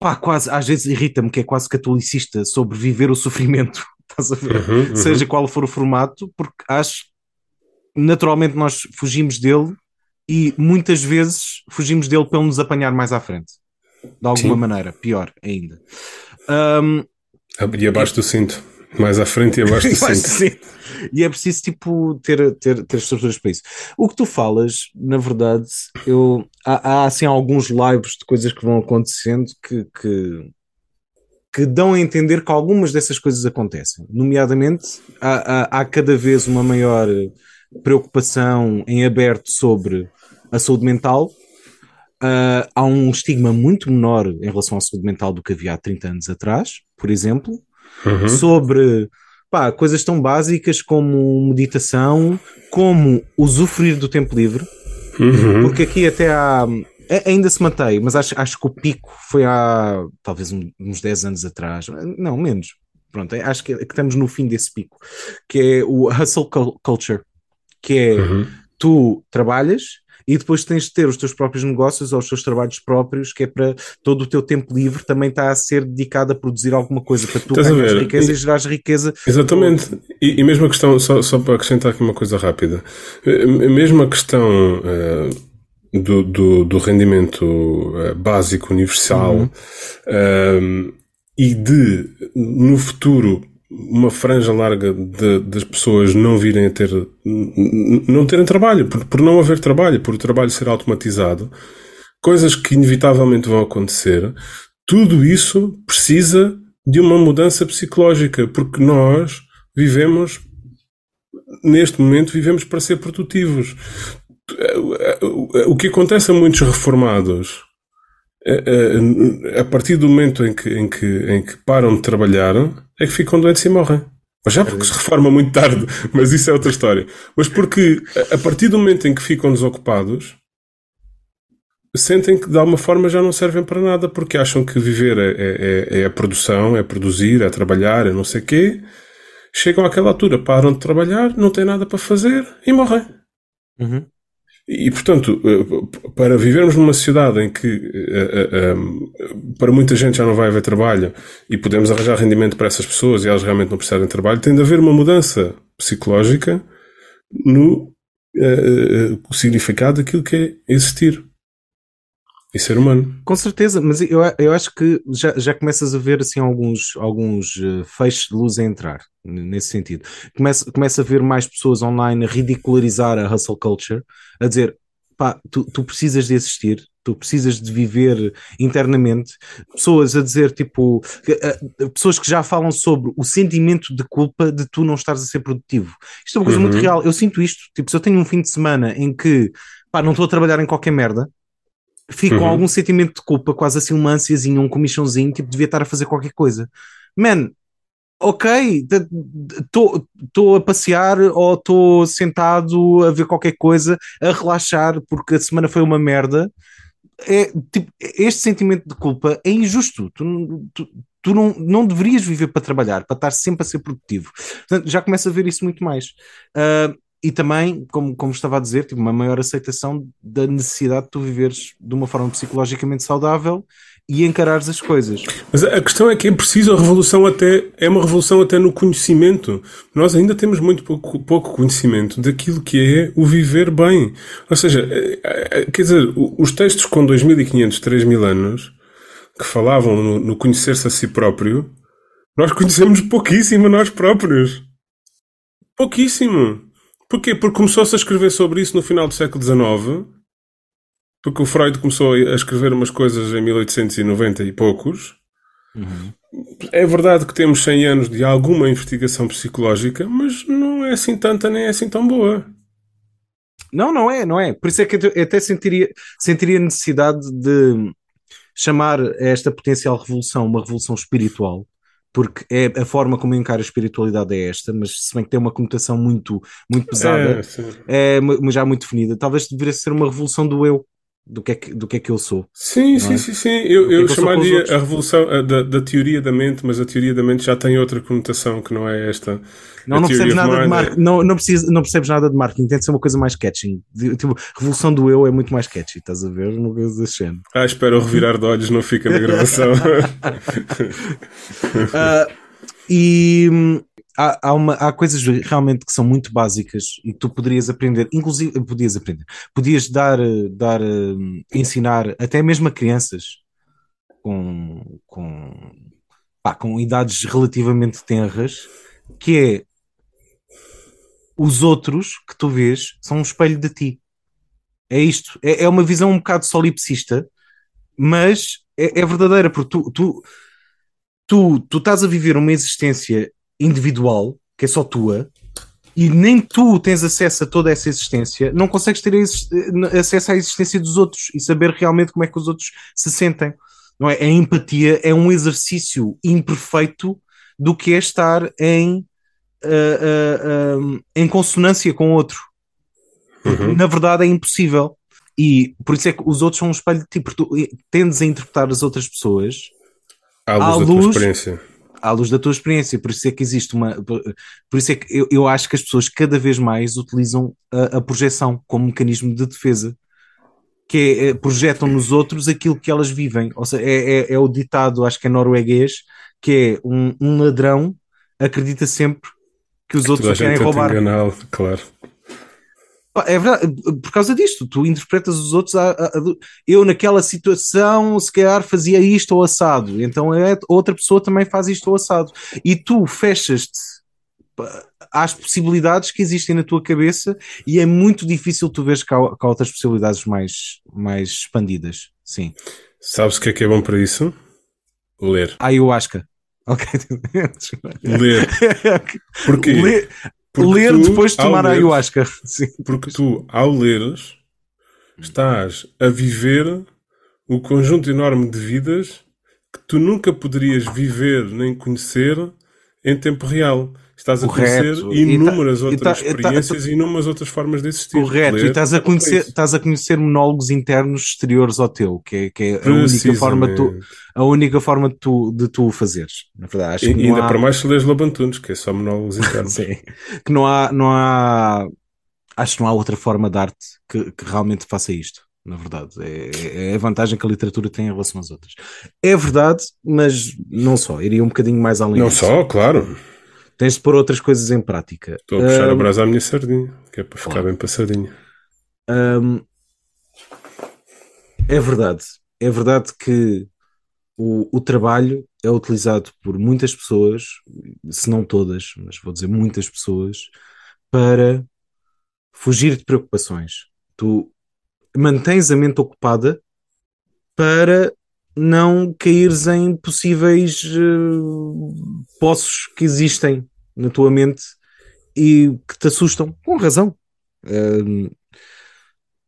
pá, quase, às vezes irrita-me que é quase catolicista sobre viver o sofrimento, estás a ver? Uhum, uhum. Seja qual for o formato, porque acho naturalmente nós fugimos dele e muitas vezes fugimos dele para ele nos apanhar mais à frente. De alguma Sim. maneira, pior ainda. Um, e abaixo do cinto. Mais à frente e abaixo do cinto. E é preciso, tipo, ter, ter, ter estruturas para isso. O que tu falas, na verdade, eu, há, há assim alguns lives de coisas que vão acontecendo que, que, que dão a entender que algumas dessas coisas acontecem. Nomeadamente, há, há, há cada vez uma maior preocupação em aberto sobre a saúde mental. Uh, há um estigma muito menor em relação à saúde mental do que havia há 30 anos atrás, por exemplo, uhum. sobre pá, coisas tão básicas como meditação, como usufruir do tempo livre, uhum. porque aqui até há. Ainda se mantém, mas acho, acho que o pico foi há talvez uns 10 anos atrás, não, menos. Pronto, acho que, que estamos no fim desse pico, que é o hustle culture, que é uhum. tu trabalhas, e depois tens de ter os teus próprios negócios ou os teus trabalhos próprios, que é para todo o teu tempo livre também está a ser dedicado a produzir alguma coisa para tu ganhar riqueza e, e gerar riqueza. Exatamente. E, e, mesmo a questão, só, só para acrescentar aqui uma coisa rápida, eh, mesmo a questão uh, do, do, do, rendimento uh, básico universal. Uhum. Uh, e de, no futuro, uma franja larga de, das pessoas não virem a ter, não terem trabalho, por, por não haver trabalho, por o trabalho ser automatizado, coisas que inevitavelmente vão acontecer, tudo isso precisa de uma mudança psicológica, porque nós vivemos, neste momento, vivemos para ser produtivos. O que acontece a muitos reformados, a partir do momento em que, em que, em que param de trabalhar, é que ficam doentes e morrem. Já porque se reforma muito tarde, mas isso é outra história. Mas porque a partir do momento em que ficam desocupados, sentem que de alguma forma já não servem para nada porque acham que viver é, é, é, é a produção, é produzir, é trabalhar, é não sei o quê. Chegam àquela altura, param de trabalhar, não têm nada para fazer e morrem. Uhum. E, portanto, eh, para vivermos numa sociedade em que eh, eh, para muita gente já não vai haver trabalho e podemos arranjar rendimento para essas pessoas e elas realmente não precisarem de trabalho, tem de haver uma mudança psicológica no significado daquilo que é existir. E ser humano. Com certeza, mas eu, eu acho que já, já começas a ver assim alguns, alguns uh, feixes de luz a entrar nesse sentido. Começa, começa a ver mais pessoas online a ridicularizar a hustle culture, a dizer pá, tu, tu precisas de existir, tu precisas de viver internamente. Pessoas a dizer tipo, uh, pessoas que já falam sobre o sentimento de culpa de tu não estares a ser produtivo. Isto é uma coisa uhum. muito real. Eu sinto isto, tipo, se eu tenho um fim de semana em que pá, não estou a trabalhar em qualquer merda fico uhum. com algum sentimento de culpa, quase assim uma ansiazinha, um comichãozinho, tipo, devia estar a fazer qualquer coisa. Man, ok, estou a passear ou estou sentado a ver qualquer coisa, a relaxar porque a semana foi uma merda. É, tipo, este sentimento de culpa é injusto. Tu, tu, tu não, não deverias viver para trabalhar, para estar sempre a ser produtivo. Portanto, já começo a ver isso muito mais. Uh, e também, como, como estava a dizer, tipo, uma maior aceitação da necessidade de tu viveres de uma forma psicologicamente saudável e encarares as coisas. Mas a questão é que é preciso a revolução até, é uma revolução até no conhecimento. Nós ainda temos muito pouco, pouco conhecimento daquilo que é o viver bem. Ou seja, é, é, quer dizer, os textos com 2500, 3000 anos, que falavam no, no conhecer-se a si próprio, nós conhecemos pouquíssimo a nós próprios. Pouquíssimo. Porquê? Porque começou-se a escrever sobre isso no final do século XIX, porque o Freud começou a escrever umas coisas em 1890 e poucos. Uhum. É verdade que temos 100 anos de alguma investigação psicológica, mas não é assim tanta nem é assim tão boa. Não, não é, não é. Por isso é que eu até sentiria, sentiria necessidade de chamar esta potencial revolução uma revolução espiritual, porque é a forma como eu encaro a espiritualidade é esta, mas se bem que tem uma conotação muito, muito pesada, é, é já muito definida, talvez deveria ser uma revolução do eu, do que é que, do que, é que eu sou. Sim, sim, é? sim, sim. Eu, eu, é chamaria a revolução a, da, da teoria da mente, mas a teoria da mente já tem outra conotação que não é esta. Não, não percebes, nada de marketing, não, não, precisas, não percebes nada de marketing, tem de ser uma coisa mais catchy. Tipo, revolução do eu é muito mais catchy, estás a ver? Uma coisa desse género. Ah, espero revirar de olhos, não fica na gravação. uh, e hum, há, há, uma, há coisas realmente que são muito básicas e tu poderias aprender, inclusive podias aprender, podias dar, dar ensinar até mesmo a crianças com, com, pá, com idades relativamente tenras, que é os outros que tu vês são um espelho de ti. É isto, é, é uma visão um bocado solipsista, mas é, é verdadeira, porque tu, tu, tu, tu estás a viver uma existência individual, que é só tua, e nem tu tens acesso a toda essa existência, não consegues ter acesso à existência dos outros e saber realmente como é que os outros se sentem. Não é? A empatia é um exercício imperfeito do que é estar em, uh, uh, uh, em consonância com o outro. Uhum. Na verdade, é impossível. E por isso é que os outros são um espelho de ti, porque tu tendes a interpretar as outras pessoas à luz, à luz da tua experiência à luz da tua experiência, por isso é que existe uma. Por isso é que eu, eu acho que as pessoas cada vez mais utilizam a, a projeção como mecanismo de defesa, que é, é, projetam nos outros aquilo que elas vivem. Ou seja, é, é, é o ditado, acho que é norueguês, que é um, um ladrão acredita sempre que os que outros querem roubar. Enganar, claro. É verdade, por causa disto, tu interpretas os outros. A, a- a- eu, naquela situação, se calhar fazia isto ou assado, então é, outra pessoa também faz isto ou assado. E tu fechas-te às possibilidades que existem na tua cabeça e é muito difícil tu veres cá, cá outras possibilidades mais, mais expandidas. Sim. Sabes o que é que é bom para isso? Ler. Ayahuasca. Ok. Ler. Porquê? ler Porque ler tu, depois de tomar a leres- ayahuasca. Sim. Porque tu, ao leres, estás a viver o conjunto enorme de vidas que tu nunca poderias viver nem conhecer em tempo real. Estás a Correto. conhecer inúmeras E tá- e outras tá- e tá- experiências e inúmeras outras formas de existir. Correto, Ler e estás a, é conhecer, estás a conhecer monólogos internos exteriores ao teu, que é, que é a única forma de tu, a única forma de tu, de tu o fazeres. Na verdade, acho E, que ainda há, para mais se lês Lobantunes, que é só monólogos internos. Sim. que não há, não há, acho que não há outra forma de arte que, que realmente faça isto. Na verdade, é, é a vantagem que a literatura tem em relação às outras. É verdade, mas não só, iria um bocadinho mais além Não disso. só, claro. Tens de pôr outras coisas em prática. Estou a puxar a Ahm, brasa à minha sardinha, que é para ficar Claro. bem passadinha. Hum, é verdade. É verdade que o, o trabalho é utilizado por muitas pessoas, se não todas, mas vou dizer muitas pessoas, para fugir de preocupações. Tu mantens a mente ocupada para não caíres em possíveis eh, poços que existem na tua mente e que te assustam, com razão.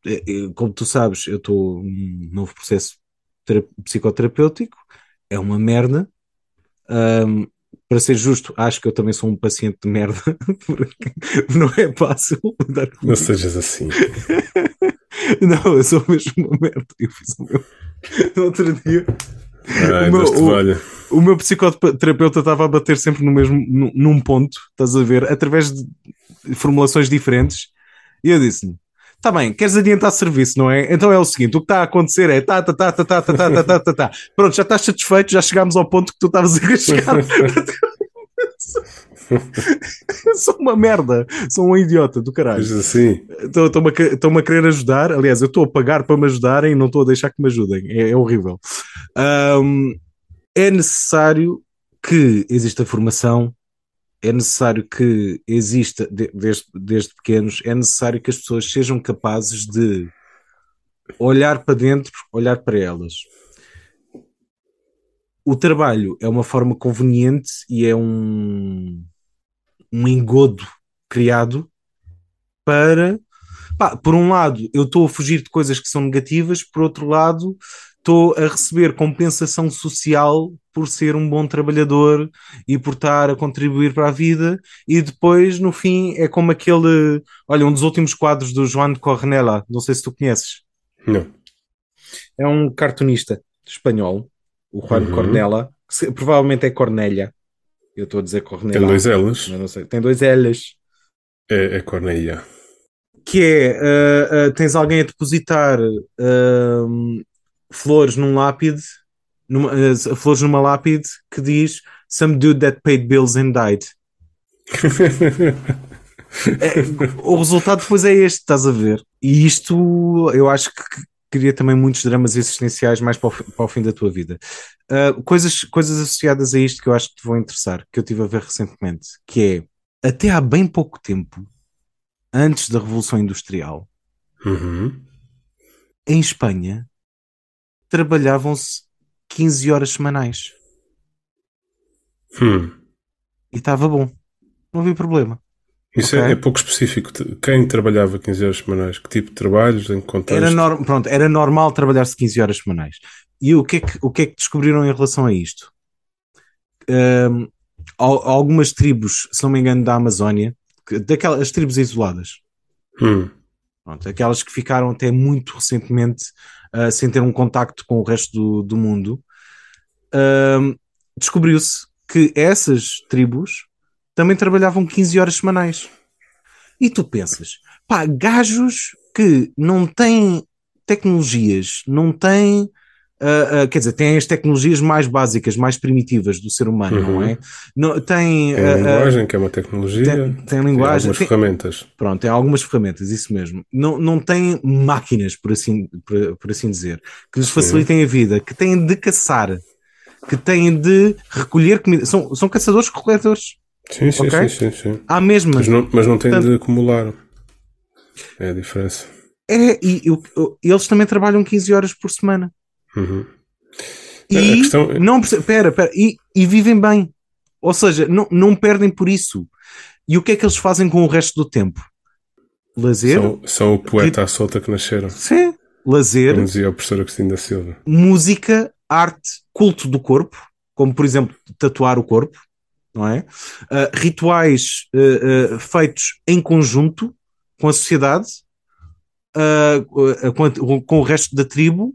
É- como tu sabes, eu estou num novo processo tera- psicoterapêutico, é uma merda. Para ser justo, acho que eu também sou um paciente de merda, porque não é fácil Não sejas assim. Não, eu sou mesmo uma merda. Eu fiz o meu. No outro dia, Ai, O meu- o- o meu psicoterapeuta estava a bater sempre no mesmo num- num ponto, estás a ver, através de formulações diferentes, e eu disse-lhe: Tá bem, queres adiantar serviço, não é? Então é o seguinte: o que está a acontecer é tá, tá, tá, tá, tá, tá, tá, tá, tá, tá, tá. Pronto, já estás satisfeito, já chegámos ao ponto que tu estavas a chegar. sou uma merda, sou um idiota do caralho. Assim. Estão- Estão-me a, a querer ajudar. Aliás, eu estou a pagar para me ajudarem e não estou a deixar que me ajudem. É, é horrível. Ahm, é necessário que exista formação, é necessário que exista, de- desde, desde pequenos, é necessário que as pessoas sejam capazes de olhar para dentro, olhar para elas. O trabalho é uma forma conveniente e é um, um engodo criado para pá, por um lado, eu estou a fugir de coisas que são negativas, por outro lado, estou a receber compensação social por ser um bom trabalhador e por estar a contribuir para a vida, e depois, no fim, é como aquele. Olha, um dos últimos quadros do João de Cornella, não sei se tu conheces, Não. é um cartunista espanhol, o Juan Uhum. Cornella, que se- provavelmente é Cornélia. Eu estou a dizer Cornella. Tem dois L's. não sei. Tem dois L's. É, é Corneia. que é uh, uh, tens alguém a depositar um, flores num lápide, numa, uh, flores numa lápide que diz Some dude that paid bills and died. É, o resultado depois é este, estás a ver? E isto eu acho que cria também muitos dramas existenciais mais para o, para o fim da tua vida. Uh, coisas, coisas associadas a isto que eu acho que te vão interessar, que eu estive a ver recentemente, que é até há bem pouco tempo, antes da Revolução Industrial, Uhum. em Espanha trabalhavam-se 15 horas semanais Hum. e estava bom, não havia problema. Isso Ok. é, é pouco específico. Quem trabalhava 15 horas semanais? Que tipo de trabalhos? Em que contexto? Era, norm, pronto, era normal trabalhar-se 15 horas semanais. E o que, é que, o que é que descobriram em relação a isto? Al- algumas tribos, se não me engano, da Amazónia, que- daquelas as tribos isoladas, Hum. pronto, aquelas que ficaram até muito recentemente ah, sem ter um contacto com o resto do, do mundo, descobriu-se que essas tribos também trabalhavam 15 horas semanais. E tu pensas, pá, gajos que não têm tecnologias, não têm uh, uh, quer dizer, têm as tecnologias mais básicas, mais primitivas do ser humano, Uhum. não é? Não, tem, Tem a uh, linguagem, que é uma tecnologia. tem, tem tem linguagem, algumas tem- ferramentas. pronto, tem algumas ferramentas, isso mesmo. Não, não tem máquinas, por assim, por, por assim dizer, que lhes Sim. facilitem a vida, que têm de caçar, que têm de recolher comida. São, são caçadores-coletores. Sim, sim, Ok. sim, sim, sim. À mesma. Mas não, mas não tem Portanto- de acumular. É a diferença. É, e eu- eu- eles também trabalham 15 horas por semana. Uhum. E A questão é- não pera, pera, e, e vivem bem. Ou seja, não, não perdem por isso. E o que é que eles fazem com o resto do tempo? Lazer, São, são o poeta à solta que nasceram. sim, lazer, Como dizia o professor Agostinho da Silva. música, arte, culto do corpo, como por exemplo tatuar o corpo, não é? Ah, rituais ah, ah, feitos em conjunto com a sociedade, com, a- com o resto da tribo,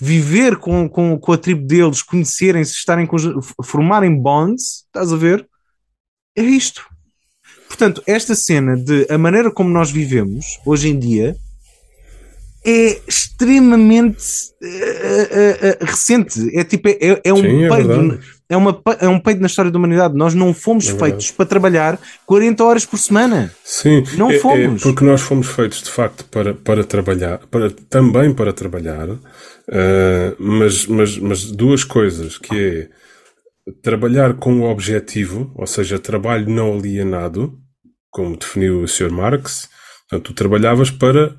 viver com, com, com a tribo deles, conhecerem-se, estarem formarem bonds, estás a ver? É isto. Portanto, esta cena de a maneira como nós vivemos hoje em dia é extremamente eh, eh, eh, recente. É tipo, é, é um Sim, é peido, é, uma, é um peido na história da humanidade. Nós não fomos É feitos para trabalhar 40 horas por semana. Sim, Não é- é fomos. porque nós fomos feitos de facto para, para trabalhar, para, também para trabalhar, ah, mas, mas, mas duas coisas, que é trabalhar com o objetivo, ou seja, trabalho não alienado, como definiu o Sr. Marx. Portanto, tu trabalhavas para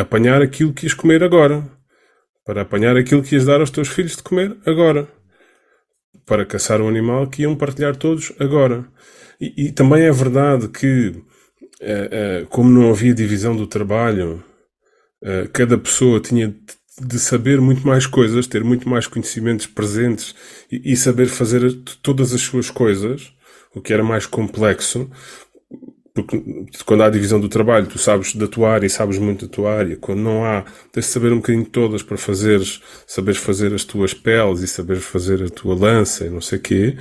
apanhar aquilo que ias comer agora, para apanhar aquilo que ias dar aos teus filhos de comer agora, para caçar um animal que iam partilhar todos agora. E, e também é verdade que, eh, eh, como não havia divisão do trabalho, eh, cada pessoa tinha de- de saber muito mais coisas, ter muito mais conhecimentos presentes e, e saber fazer todas as suas coisas, o que era mais complexo. Porque quando há divisão do trabalho, tu sabes da tua área e sabes muito da tua área. Quando não há, tens de saber um bocadinho de todas para fazeres, saberes fazer as tuas peles e saberes fazer a tua lança e não sei o quê.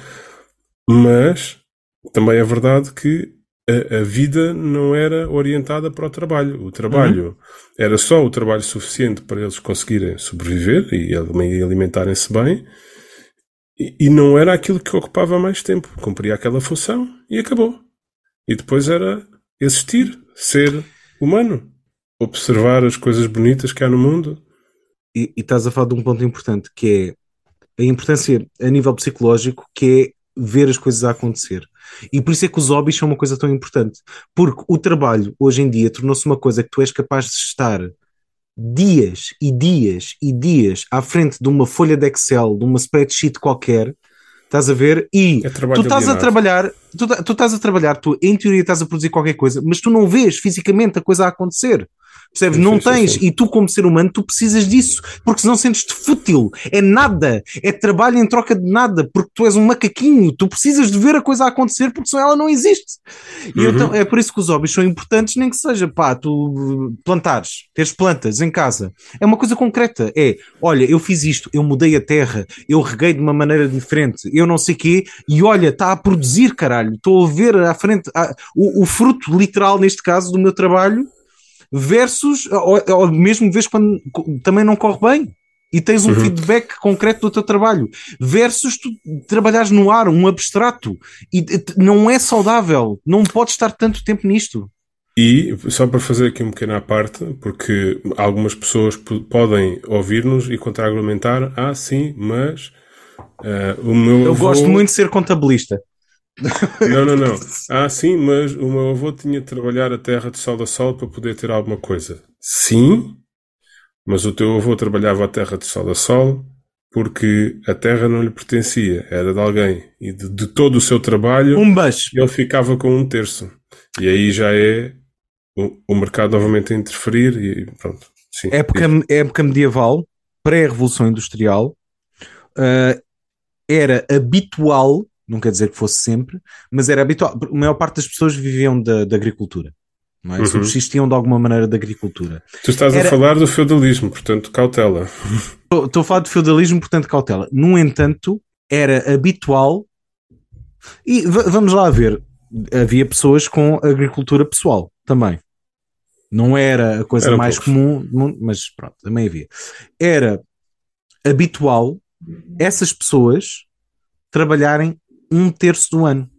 Mas também é verdade que a, a vida não era orientada para o trabalho. O trabalho era só o trabalho suficiente para eles conseguirem sobreviver e ali- alimentarem-se bem. E não era aquilo que ocupava mais tempo. Cumpria aquela função e acabou. E depois era existir, ser humano, observar as coisas bonitas que há no mundo. E, e estás a falar de um ponto importante que é a importância a nível psicológico, que é ver as coisas a acontecer. E por isso é que os hobbies são uma coisa tão importante. Porque o trabalho, hoje em dia, tornou-se uma coisa que tu és capaz de estar dias e dias e dias à frente de uma folha de Excel, de uma spreadsheet qualquer, estás a ver? E É tu estás a trabalhar, tu, tu estás a trabalhar, tu em teoria estás a produzir qualquer coisa, mas tu não vês fisicamente a coisa a acontecer. Percebes? Sim, não sim, tens, sim. e tu, como ser humano, tu precisas disso, porque senão sentes-te fútil. É nada, é trabalho em troca de nada, porque tu és um macaquinho, tu precisas de ver a coisa a acontecer, porque senão ela não existe. E Uhum. então é por isso que os hobbies são importantes, nem que seja, pá, tu plantares, teres plantas em casa. É uma coisa concreta. É, olha, eu fiz isto, eu mudei a terra, eu reguei de uma maneira diferente, eu não sei quê, e olha, está a produzir, caralho. Estou a ver à frente ah, o, o fruto literal, neste caso, do meu trabalho, versus, ou, ou mesmo vês quando também não corre bem. E tens um Uhum. feedback concreto do teu trabalho, versus tu trabalhares no ar, um abstrato, e não é saudável, não podes estar tanto tempo nisto. E só para fazer aqui um pequeno à parte, porque algumas pessoas po- podem ouvir-nos e contra-argumentar, ah, sim, mas ah, o meu Eu avô... gosto muito de ser contabilista. Não, não, não. Ah, sim, mas o meu avô tinha de trabalhar a terra de sol a sol para poder ter alguma coisa. Sim, mas o teu avô trabalhava a terra de sol a sol porque a terra não lhe pertencia, era de alguém. E de, de todo o seu trabalho, Um beijo. ele ficava com um terço. E aí já é o, o mercado novamente a interferir e pronto. Sim, Época, época medieval, pré-revolução industrial, ah, era habitual, não quer dizer que fosse sempre, mas era habitual. A maior parte das pessoas viviam da, da agricultura. Não é? Uhum. Subsistiam de alguma maneira da agricultura. Tu estás Era- a falar do feudalismo, portanto, cautela. Estou a falar de feudalismo, portanto, cautela. No entanto, era habitual. E va- vamos lá ver. Havia pessoas com agricultura pessoal também. Não era a coisa Eram mais poucos. comum, do mas pronto, também havia. Era habitual essas pessoas trabalharem um terço do ano.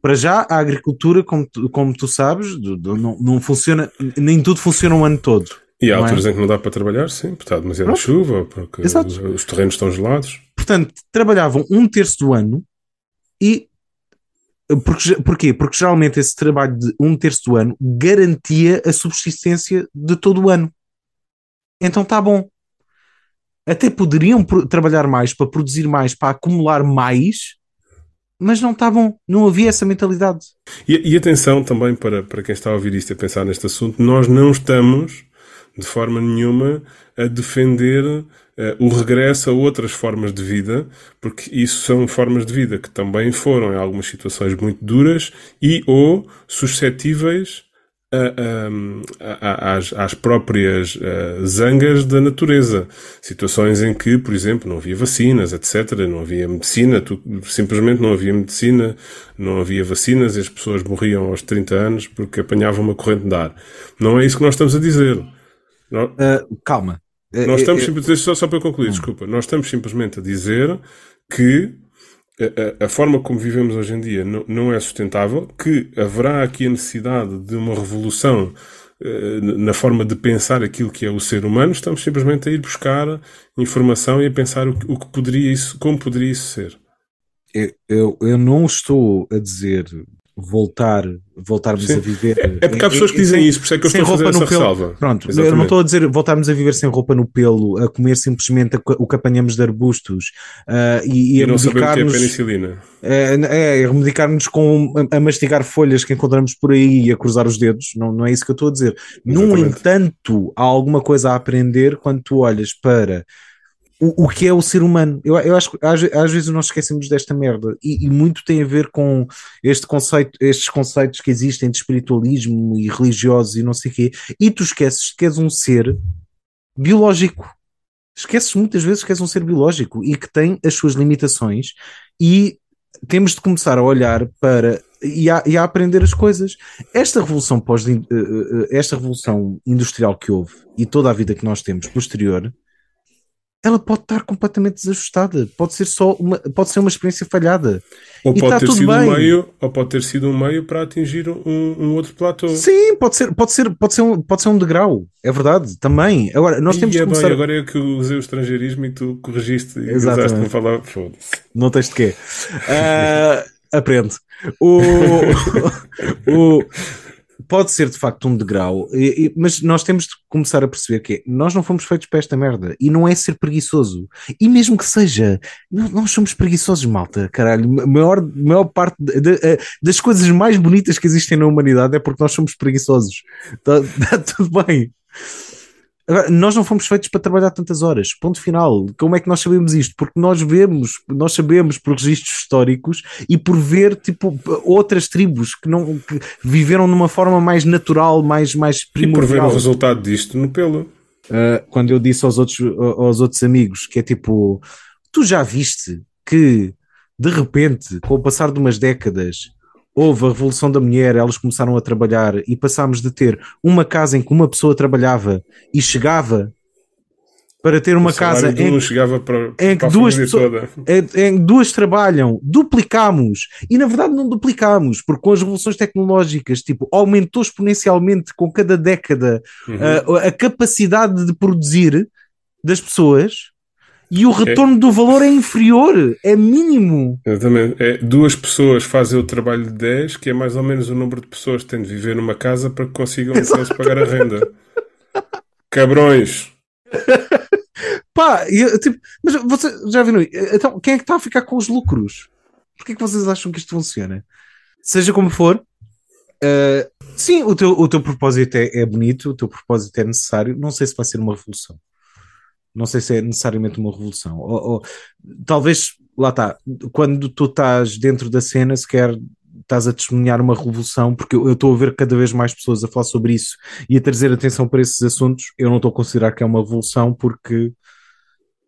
Para já, a agricultura, como tu, como tu sabes, não, não funciona, nem tudo funciona o ano todo. E há Não é? alturas em que não dá para trabalhar, sim, porque está demasiada Pronto. chuva, porque Exato. os, os terrenos estão gelados. Portanto, trabalhavam um terço do ano e. Porque, porquê? Porque geralmente esse trabalho de um terço do ano garantia a subsistência de todo o ano. Então está bom. Até poderiam trabalhar mais para produzir mais, para acumular mais, mas não está bom. Não havia essa mentalidade. E, e atenção também para, para quem está a ouvir isto e a pensar neste assunto, nós não estamos de forma nenhuma a defender eh, o regresso a outras formas de vida, porque isso são formas de vida que também foram, em algumas situações, muito duras e ou suscetíveis às, às próprias eh, zangas da natureza. Situações em que, por exemplo, não havia vacinas, etc., não havia medicina, tu- simplesmente não havia medicina, não havia vacinas e as pessoas morriam aos 30 anos porque apanhavam uma corrente de ar. Não é isso que nós estamos a dizer. Nós, Ah, calma. nós Eh, estamos eh, simplesmente, só, só para concluir, desculpa, nós estamos simplesmente a dizer que a, a- forma como vivemos hoje em dia não, não é sustentável, que haverá aqui a necessidade de uma revolução eh, na forma de pensar aquilo que é o ser humano, estamos simplesmente a ir buscar informação e a pensar o, que- o que poderia isso, como poderia isso ser. eu, eu, eu não estou a dizer voltar, voltarmos Sim. a viver. É porque há pessoas que dizem sem- isso, por isso é que eu sem estou a fazer essa no pelo. ressalva. Pronto, eu Exatamente. não estou a dizer voltarmos a viver sem roupa no pelo, a comer simplesmente a o que apanhamos de arbustos ah, e, e E a não saber o que é penicilina. é, é, a medicar-nos com a, a mastigar folhas que encontramos por aí e a cruzar os dedos. Não, não é isso que eu estou a dizer. No Exatamente. entanto, há alguma coisa a aprender quando tu olhas para o, o que é o ser humano. Eu, eu acho que às, às vezes nós esquecemos desta merda e, e muito tem a ver com este conceito, estes conceitos que existem de espiritualismo e religiosos e não sei o quê. E tu esqueces que és um ser biológico. Esqueces muitas vezes que és um ser biológico e que tem as suas limitações e temos de começar a olhar para e a, e a aprender as coisas. Esta revolução pós eh, eh, esta revolução industrial que houve e toda a vida que nós temos posterior, ela pode estar completamente desajustada. Pode ser só uma, pode ser uma experiência falhada. Ou E pode tá ter sido um bem. meio, ou pode ter sido um meio para atingir um, um outro platô. Sim, pode ser, pode ser, pode ser, um, pode ser um degrau. É verdade, também. Agora, nós temos e de é bem, começar. agora é que eu usei o estrangeirismo e tu corrigiste e usaste-me a falar. Foda-se. Não tens de quê? Ah, aprende. O, o- pode ser de facto um degrau, mas nós temos de começar a perceber que é, nós não fomos feitos para esta merda e não é ser preguiçoso. E mesmo que seja, nós, somos preguiçosos, malta, caralho. Maior, maior parte de- de- eh, das coisas mais bonitas que existem na humanidade é porque nós somos preguiçosos. Está tudo bem. Agora, nós não fomos feitos para trabalhar tantas horas. Ponto final. Como é que nós sabemos isto? Porque nós vemos, nós sabemos por registros históricos e por ver tipo outras tribos que não que viveram numa forma mais natural, mais mais E por ver o primordial. resultado disto no pelo. Uh, quando eu disse aos outros aos outros amigos que é tipo, tu já viste que de repente, com o passar de umas décadas, houve a revolução da mulher, elas começaram a trabalhar e passámos de ter uma casa em que uma pessoa trabalhava e chegava para ter uma casa em chegava para, em que duas pessoas- em, em que duas trabalham, duplicamos, e na verdade não duplicamos, porque com as revoluções tecnológicas, tipo, aumentou exponencialmente com cada década Uhum. a, a capacidade de produzir das pessoas e o retorno do valor é inferior, é mínimo. Exatamente. É, duas pessoas fazem o trabalho de 10, que é mais ou menos o número de pessoas que têm de viver numa casa para que consigam eles pagar a renda. Cabrões! Pá, eu, tipo, mas você já viram? Então, quem é que está a ficar com os lucros? Porquê que vocês acham que isto funciona? Seja como for, eh, sim, o teu, o teu propósito é, é bonito, o teu propósito é necessário. Não sei se vai ser uma revolução. Não sei se é necessariamente uma revolução. Ou, ou- talvez, lá está, quando tu estás dentro da cena, sequer estás a testemunhar uma revolução, porque eu estou a ver cada vez mais pessoas a falar sobre isso e a trazer atenção para esses assuntos. Eu não estou a considerar que é uma revolução porque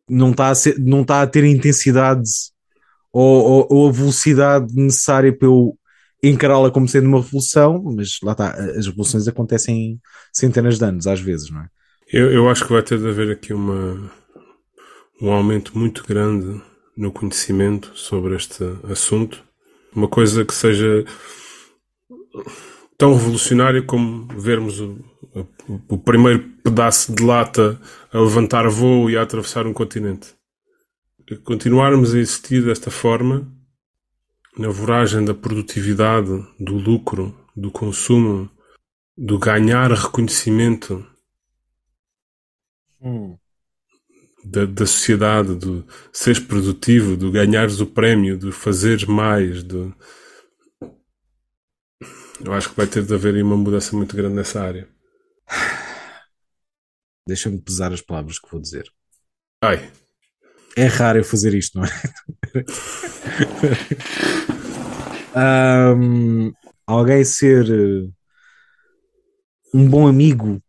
não está a, não está a ter a intensidade ou, ou- ou a velocidade necessária para eu encará-la como sendo uma revolução, mas lá está, as revoluções acontecem centenas de anos às vezes, não é? Eu, eu acho que vai ter de haver aqui uma, um aumento muito grande no conhecimento sobre este assunto. Uma coisa que seja tão revolucionária como vermos o, o, primeiro pedaço de lata a levantar voo e a atravessar um continente. Continuarmos a existir desta forma, na voragem da produtividade, do lucro, do consumo, do ganhar reconhecimento Hum. da, da sociedade, do seres produtivo, do ganhares o prémio, do fazeres mais, do... Eu acho que vai ter de haver aí uma mudança muito grande nessa área. Deixa-me pesar as palavras que vou dizer. Ai, É raro eu fazer isto, não é? Ahm, alguém ser eh, um bom amigo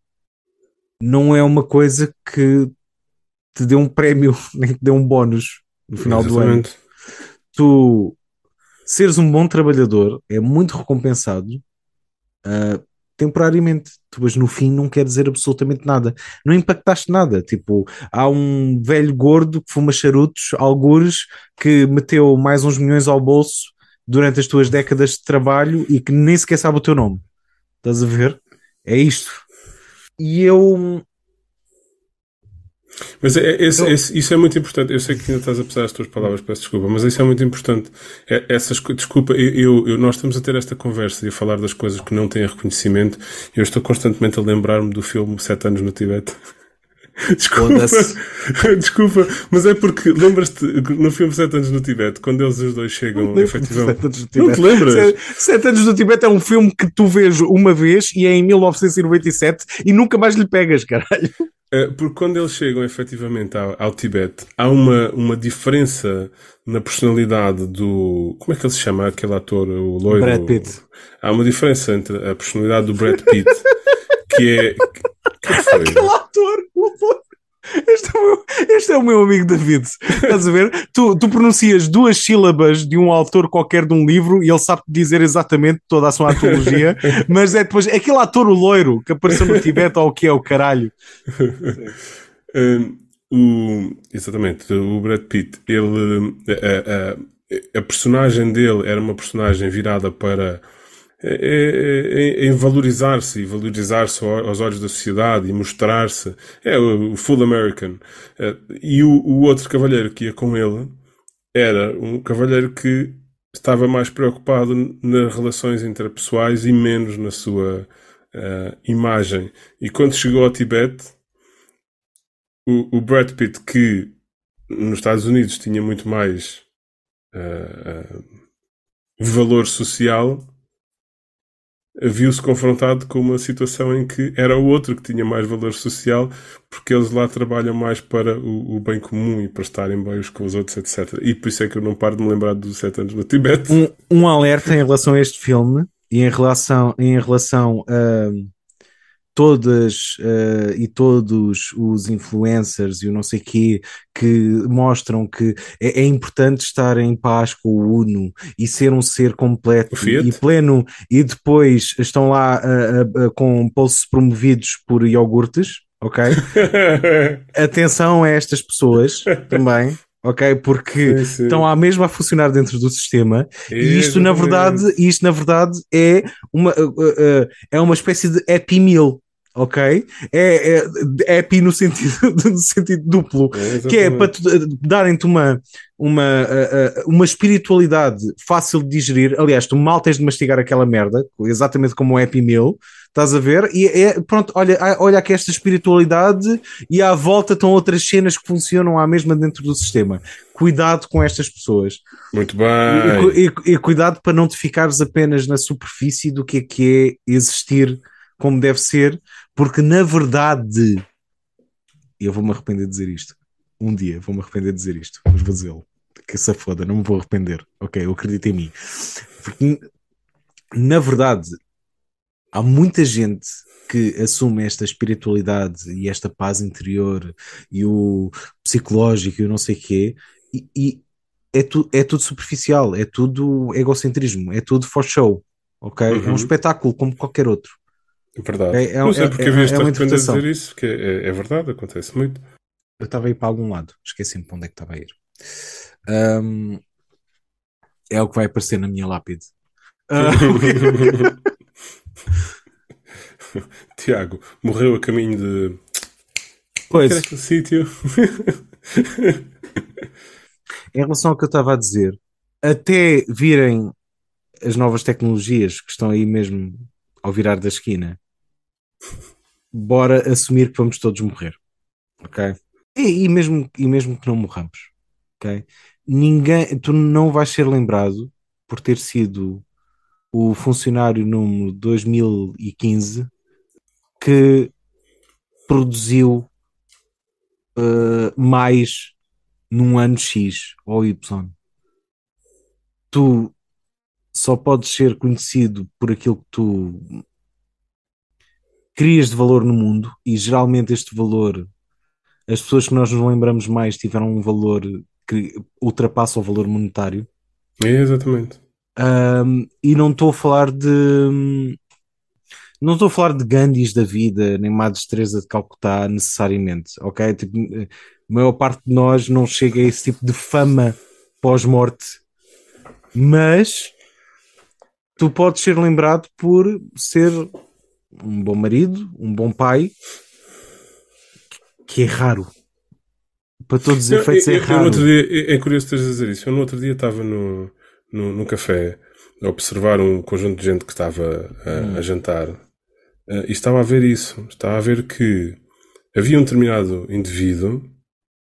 não é uma coisa que te dê um prémio nem te dê um bónus no final do ano. exatamente. Tu seres um bom trabalhador é muito recompensado ah, temporariamente. Tu, mas no fim, não quer dizer absolutamente nada. Não impactaste nada. Tipo, há um velho gordo que fuma charutos, algures, que meteu mais uns milhões ao bolso durante as tuas décadas de trabalho e que nem sequer sabe o teu nome. Estás a ver? É isto. E eu. Mas é- é- esse- Eu- esse- isso é muito importante. Eu sei que ainda estás a pesar as tuas palavras, peço desculpa, mas isso é muito importante. É- essas, desculpa, eu- eu- nós estamos a ter esta conversa e a falar das coisas que não têm reconhecimento. Eu estou constantemente a lembrar-me do filme Sete Anos no Tibete. Desculpa, desculpa, mas é porque lembras-te no filme Sete Anos no Tibete, quando eles os dois chegam efetivamente. Anos do Não te lembras? Sete, Sete anos do Tibete é um filme que tu vês uma vez e é em 1997 e nunca mais lhe pegas, caralho. Uh, porque quando eles chegam efetivamente ao, ao Tibete, há uma, uma diferença na personalidade do. Como é que ele se chama? Aquele ator, o loiro? Brad Pitt. Há uma diferença entre a personalidade do Brad Pitt, que é. Que foi? Aquele ator. Este é, o meu, este é o meu amigo David. Estás a ver? Tu, tu pronuncias duas sílabas de um autor qualquer de um livro e ele sabe dizer exatamente toda a sua antologia, mas é depois aquele ator, o loiro, que apareceu no Tibete ou o que é o caralho. Um, o, exatamente, o Brad Pitt, ele, a, a- a personagem dele era uma personagem virada para em, em valorizar-se e valorizar-se ao- aos olhos da sociedade e mostrar-se. É o, full American. E o, o outro cavalheiro que ia com ele era um cavalheiro que estava mais preocupado nas relações interpessoais e menos na sua eh, imagem. E quando chegou ao Tibete, o, o Brad Pitt, que nos Estados Unidos tinha muito mais eh, eh, valor social, viu-se confrontado com uma situação em que era o outro que tinha mais valor social, porque eles lá trabalham mais para o, o bem comum e para estarem bem uns com os outros, etc. E por isso é que eu não paro de me lembrar dos sete anos no Tibete. um, um alerta em relação a este filme e em relação, em relação a todas eh, e todos os influencers e o não sei quê que mostram que é, é importante estar em paz com o Uno e ser um ser completo e pleno e depois estão lá ah, ah, com posts promovidos por iogurtes, ok? Atenção a estas pessoas também, ok? Porque Sim, sim. estão à mesma a funcionar dentro do sistema e isto na verdade, isto na verdade é uma, uh, uh, uh, é uma espécie de happy meal, ok? É, é happy no sentido, no sentido duplo, É, que é para uh, darem-te uma, uma, uh, uh, uma espiritualidade fácil de digerir. Aliás, tu mal tens de mastigar aquela merda, exatamente como o happy meal. Estás a ver? E é, pronto, olha, olha aqui esta espiritualidade e à volta estão outras cenas que funcionam à mesma dentro do sistema. Cuidado com estas pessoas. Muito E, bem. cu- e- e cuidado para não te ficares apenas na superfície do que é que é existir como deve ser, porque na verdade, eu vou-me arrepender de dizer isto. Um dia vou-me arrepender de dizer isto, mas vou dizê-lo. Que se foda, não me vou arrepender. Ok, eu acredito em mim. Porque, na verdade, há muita gente que assume esta espiritualidade e esta paz interior e o psicológico e o não sei quê, e, e é, tu, é tudo superficial, é tudo egocentrismo, é tudo for show, ok? É Uhum. um espetáculo como qualquer outro. Verdade. É- é- não sei é- porque é- havia esta é dizer isso, que é, é verdade, acontece muito. Eu estava a ir para algum lado, esqueci-me para onde é que estava a ir. Um, é o que vai aparecer na minha lápide. Tiago, morreu a caminho de. pois, aquele sítio. em relação ao que eu estava a dizer, até virem as novas tecnologias que estão aí mesmo ao virar da esquina, bora assumir que vamos todos morrer, ok? E, e mesmo, e mesmo que não morramos, ok? Ninguém, tu não vais ser lembrado por ter sido o funcionário número 2015 que produziu uh, mais num ano X ou Y. Tu só podes ser conhecido por aquilo que tu crias de valor no mundo e geralmente este valor, as pessoas que nós nos lembramos mais tiveram um valor que ultrapassa o valor monetário. É, exatamente. Um, e não estou a falar de não estou a falar de Gandhis da vida, nem Madre Teresa de Calcutá necessariamente, ok? Tipo, a maior parte de nós não chega a esse tipo de fama pós-morte, mas tu podes ser lembrado por ser um bom marido, um bom pai, que é raro. Para todos os efeitos eu, é eu, eu, raro. no outro dia, é curioso teres a dizer isso. Eu no outro dia estava no, no, no café a observar um conjunto de gente que estava a, a jantar eh, e estava a ver isso. Estava a ver que havia um determinado indivíduo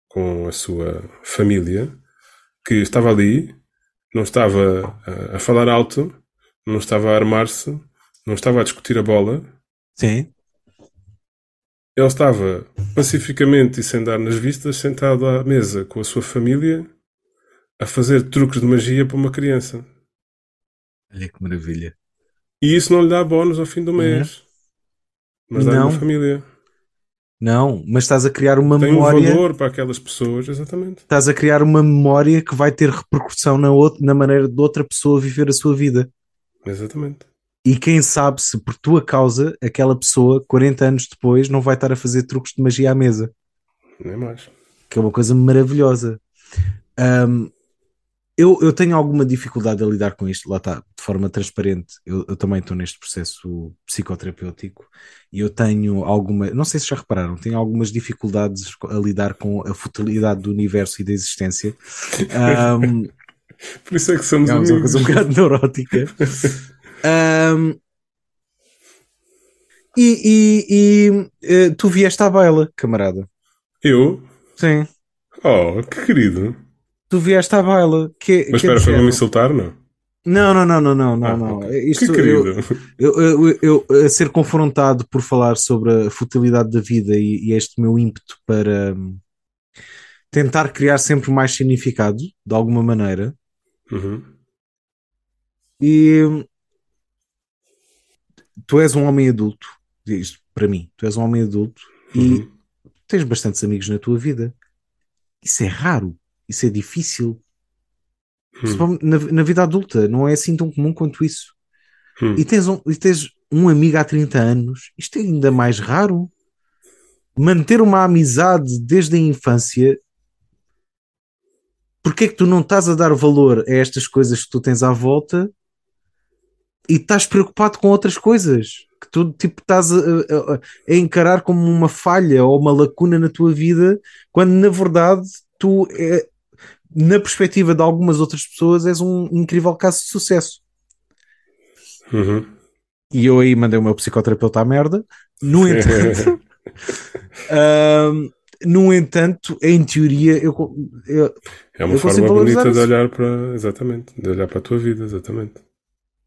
com a sua família que estava ali, não estava a, a falar alto, não estava a armar-se, não estava a discutir a bola. Sim. Ele estava pacificamente e sem dar nas vistas, sentado à mesa com a sua família, a fazer truques de magia para uma criança. Olha que maravilha. E isso não lhe dá bónus ao fim do mês. Mas dá Não. uma família. Não, mas estás a criar uma Tem um memória. valor para aquelas pessoas, exatamente. Estás a criar uma memória que vai ter repercussão na, outra, na maneira de outra pessoa viver a sua vida. Exatamente. E quem sabe se por tua causa aquela pessoa, 40 anos depois, não vai estar a fazer truques de magia à mesa. Nem mais. que é uma coisa maravilhosa. Um, eu, eu tenho alguma dificuldade a lidar com isto, lá está, de forma transparente. Eu, eu também estou neste processo psicoterapêutico e eu tenho alguma, não sei se já repararam, tenho algumas dificuldades a lidar com a futilidade do universo e da existência. Um, Por isso é que somos é uma amigos. coisa um bocado neurótica. Um, e e- e, eh, tu vieste à baila, camarada. Eu? Sim. Oh, que querido. Tu vieste à baila. Que, Mas que é espera, género. me insultar, não? Não, não, não, não, não, não, Ah, não. ok. Isto, que eu, querido. eu, eu, eu- a ser confrontado por falar sobre a futilidade da vida e, e este meu ímpeto para hum, tentar criar sempre mais significado, de alguma maneira, Uhum. e tu és um homem adulto, isto para mim, tu és um homem adulto e Uhum. tens bastantes amigos na tua vida. Isso é raro, isso é difícil. Hum. Principalmente Na, na vida adulta, não é assim tão comum quanto isso. Hum. E tens, um, e tens um amigo há 30 anos, isto é ainda mais raro. Manter uma amizade desde a infância, porque é que tu não estás a dar valor a estas coisas que tu tens à volta e estás preocupado com outras coisas que tu tipo estás a, a- a encarar como uma falha ou uma lacuna na tua vida, quando na verdade tu, é, na perspectiva de algumas outras pessoas, és um incrível caso de sucesso. Uhum. E eu aí mandei o meu psicoterapeuta à merda. No entanto, ahm, no entanto, em teoria, eu, eu- É uma Eu forma bonita de olhar para. Exatamente. De olhar para a tua vida, exatamente.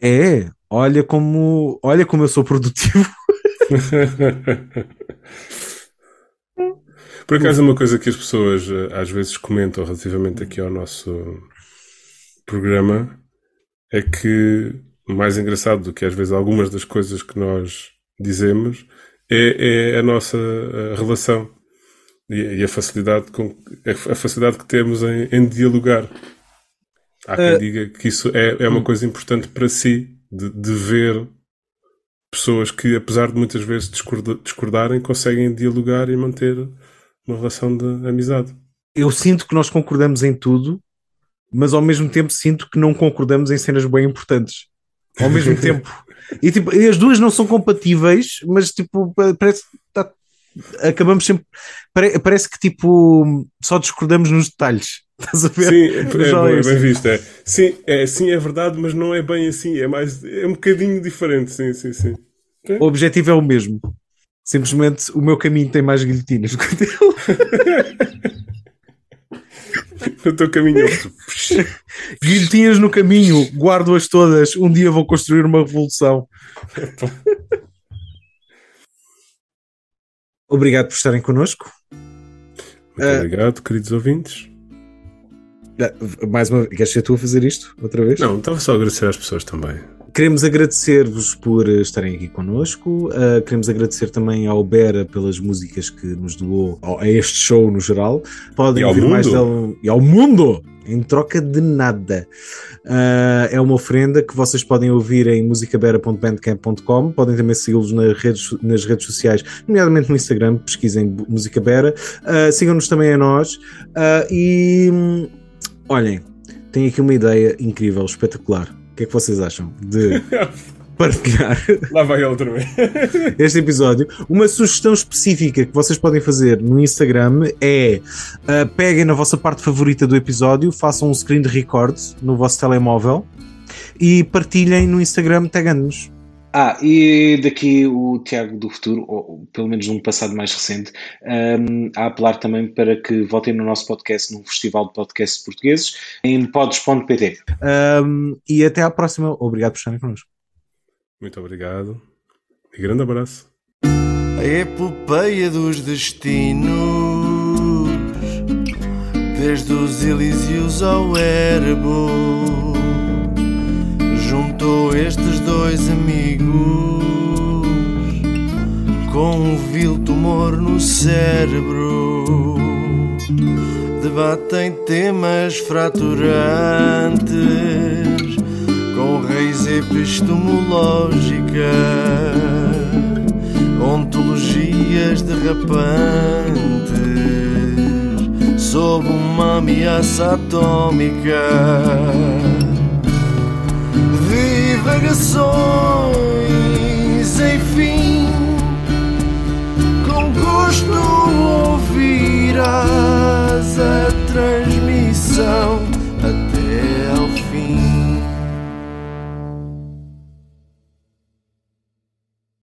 é, olha como, olha como eu sou produtivo. Por acaso, uma coisa que as pessoas eh, às vezes comentam relativamente aqui ao nosso programa é que mais engraçado do que às vezes algumas das coisas que nós dizemos é, é a nossa eh, relação e, e a facilidade com a facilidade que temos em, em dialogar. Há quem Eh, diga que isso é, é uma coisa importante para si, de, de ver pessoas que, apesar de muitas vezes discorda- discordarem, conseguem dialogar e manter, uma relação de amizade. Eu sinto que nós concordamos em tudo, mas ao mesmo tempo sinto que não concordamos em cenas bem importantes. Ao mesmo tempo. E, tipo, as duas não são compatíveis, mas tipo, parece que tá- acabamos sempre. pare- parece que tipo só discordamos nos detalhes. Estás a ver? Sim, é, é, bom, é isso. bem visto. É. Sim, é, sim, é verdade, mas não é bem assim. É mais. É um bocadinho diferente, sim, sim, sim. O objetivo é o mesmo. Simplesmente o meu caminho tem mais guilhotinas do que o teu. O teu caminho é Guilhotinas no caminho, guardo-as todas. Um dia vou construir uma revolução. Obrigado por estarem connosco. Muito Eh, obrigado, queridos ouvintes. Ah, Mais uma Queres ser tu a fazer isto outra vez? Não, estava só a agradecer às pessoas também. Queremos agradecer-vos por estarem aqui connosco. Uh, queremos agradecer também ao Bera pelas músicas que nos doou a este show no geral. Podem ouvir mais mundo. dele e ao mundo em troca de nada. Uh, é uma ofrenda que vocês podem ouvir em musicabera.bandcamp.com. Podem também segui-los nas redes, nas redes sociais, nomeadamente no Instagram. Pesquisem Bu- Música Bera. Uh, Sigam-nos também a nós. Uh, e hum, olhem, tenho aqui uma ideia incrível, espetacular. O que é que vocês acham de partilhar Lá vai ele outra vez. este episódio? Uma sugestão específica que vocês podem fazer no Instagram é uh, peguem na vossa parte favorita do episódio, façam um screen record no vosso telemóvel e partilhem no Instagram tagando-nos. Ah, e daqui o Tiago do futuro, ou pelo menos num passado mais recente, um, a apelar também para que votem no nosso podcast, num festival de podcasts portugueses, em pods.pt. Um, e até à próxima. Obrigado por estarem connosco. Muito obrigado. E grande abraço. A epopeia dos destinos, desde os Elíseos ao Erebo, juntou estes dois amigos com um vil tumor no cérebro. Debatem temas fraturantes com reis epistemológica, ontologias derrapantes, sob uma ameaça atômica, divagações, enfim, com gosto ouvirás a transmissão até ao fim.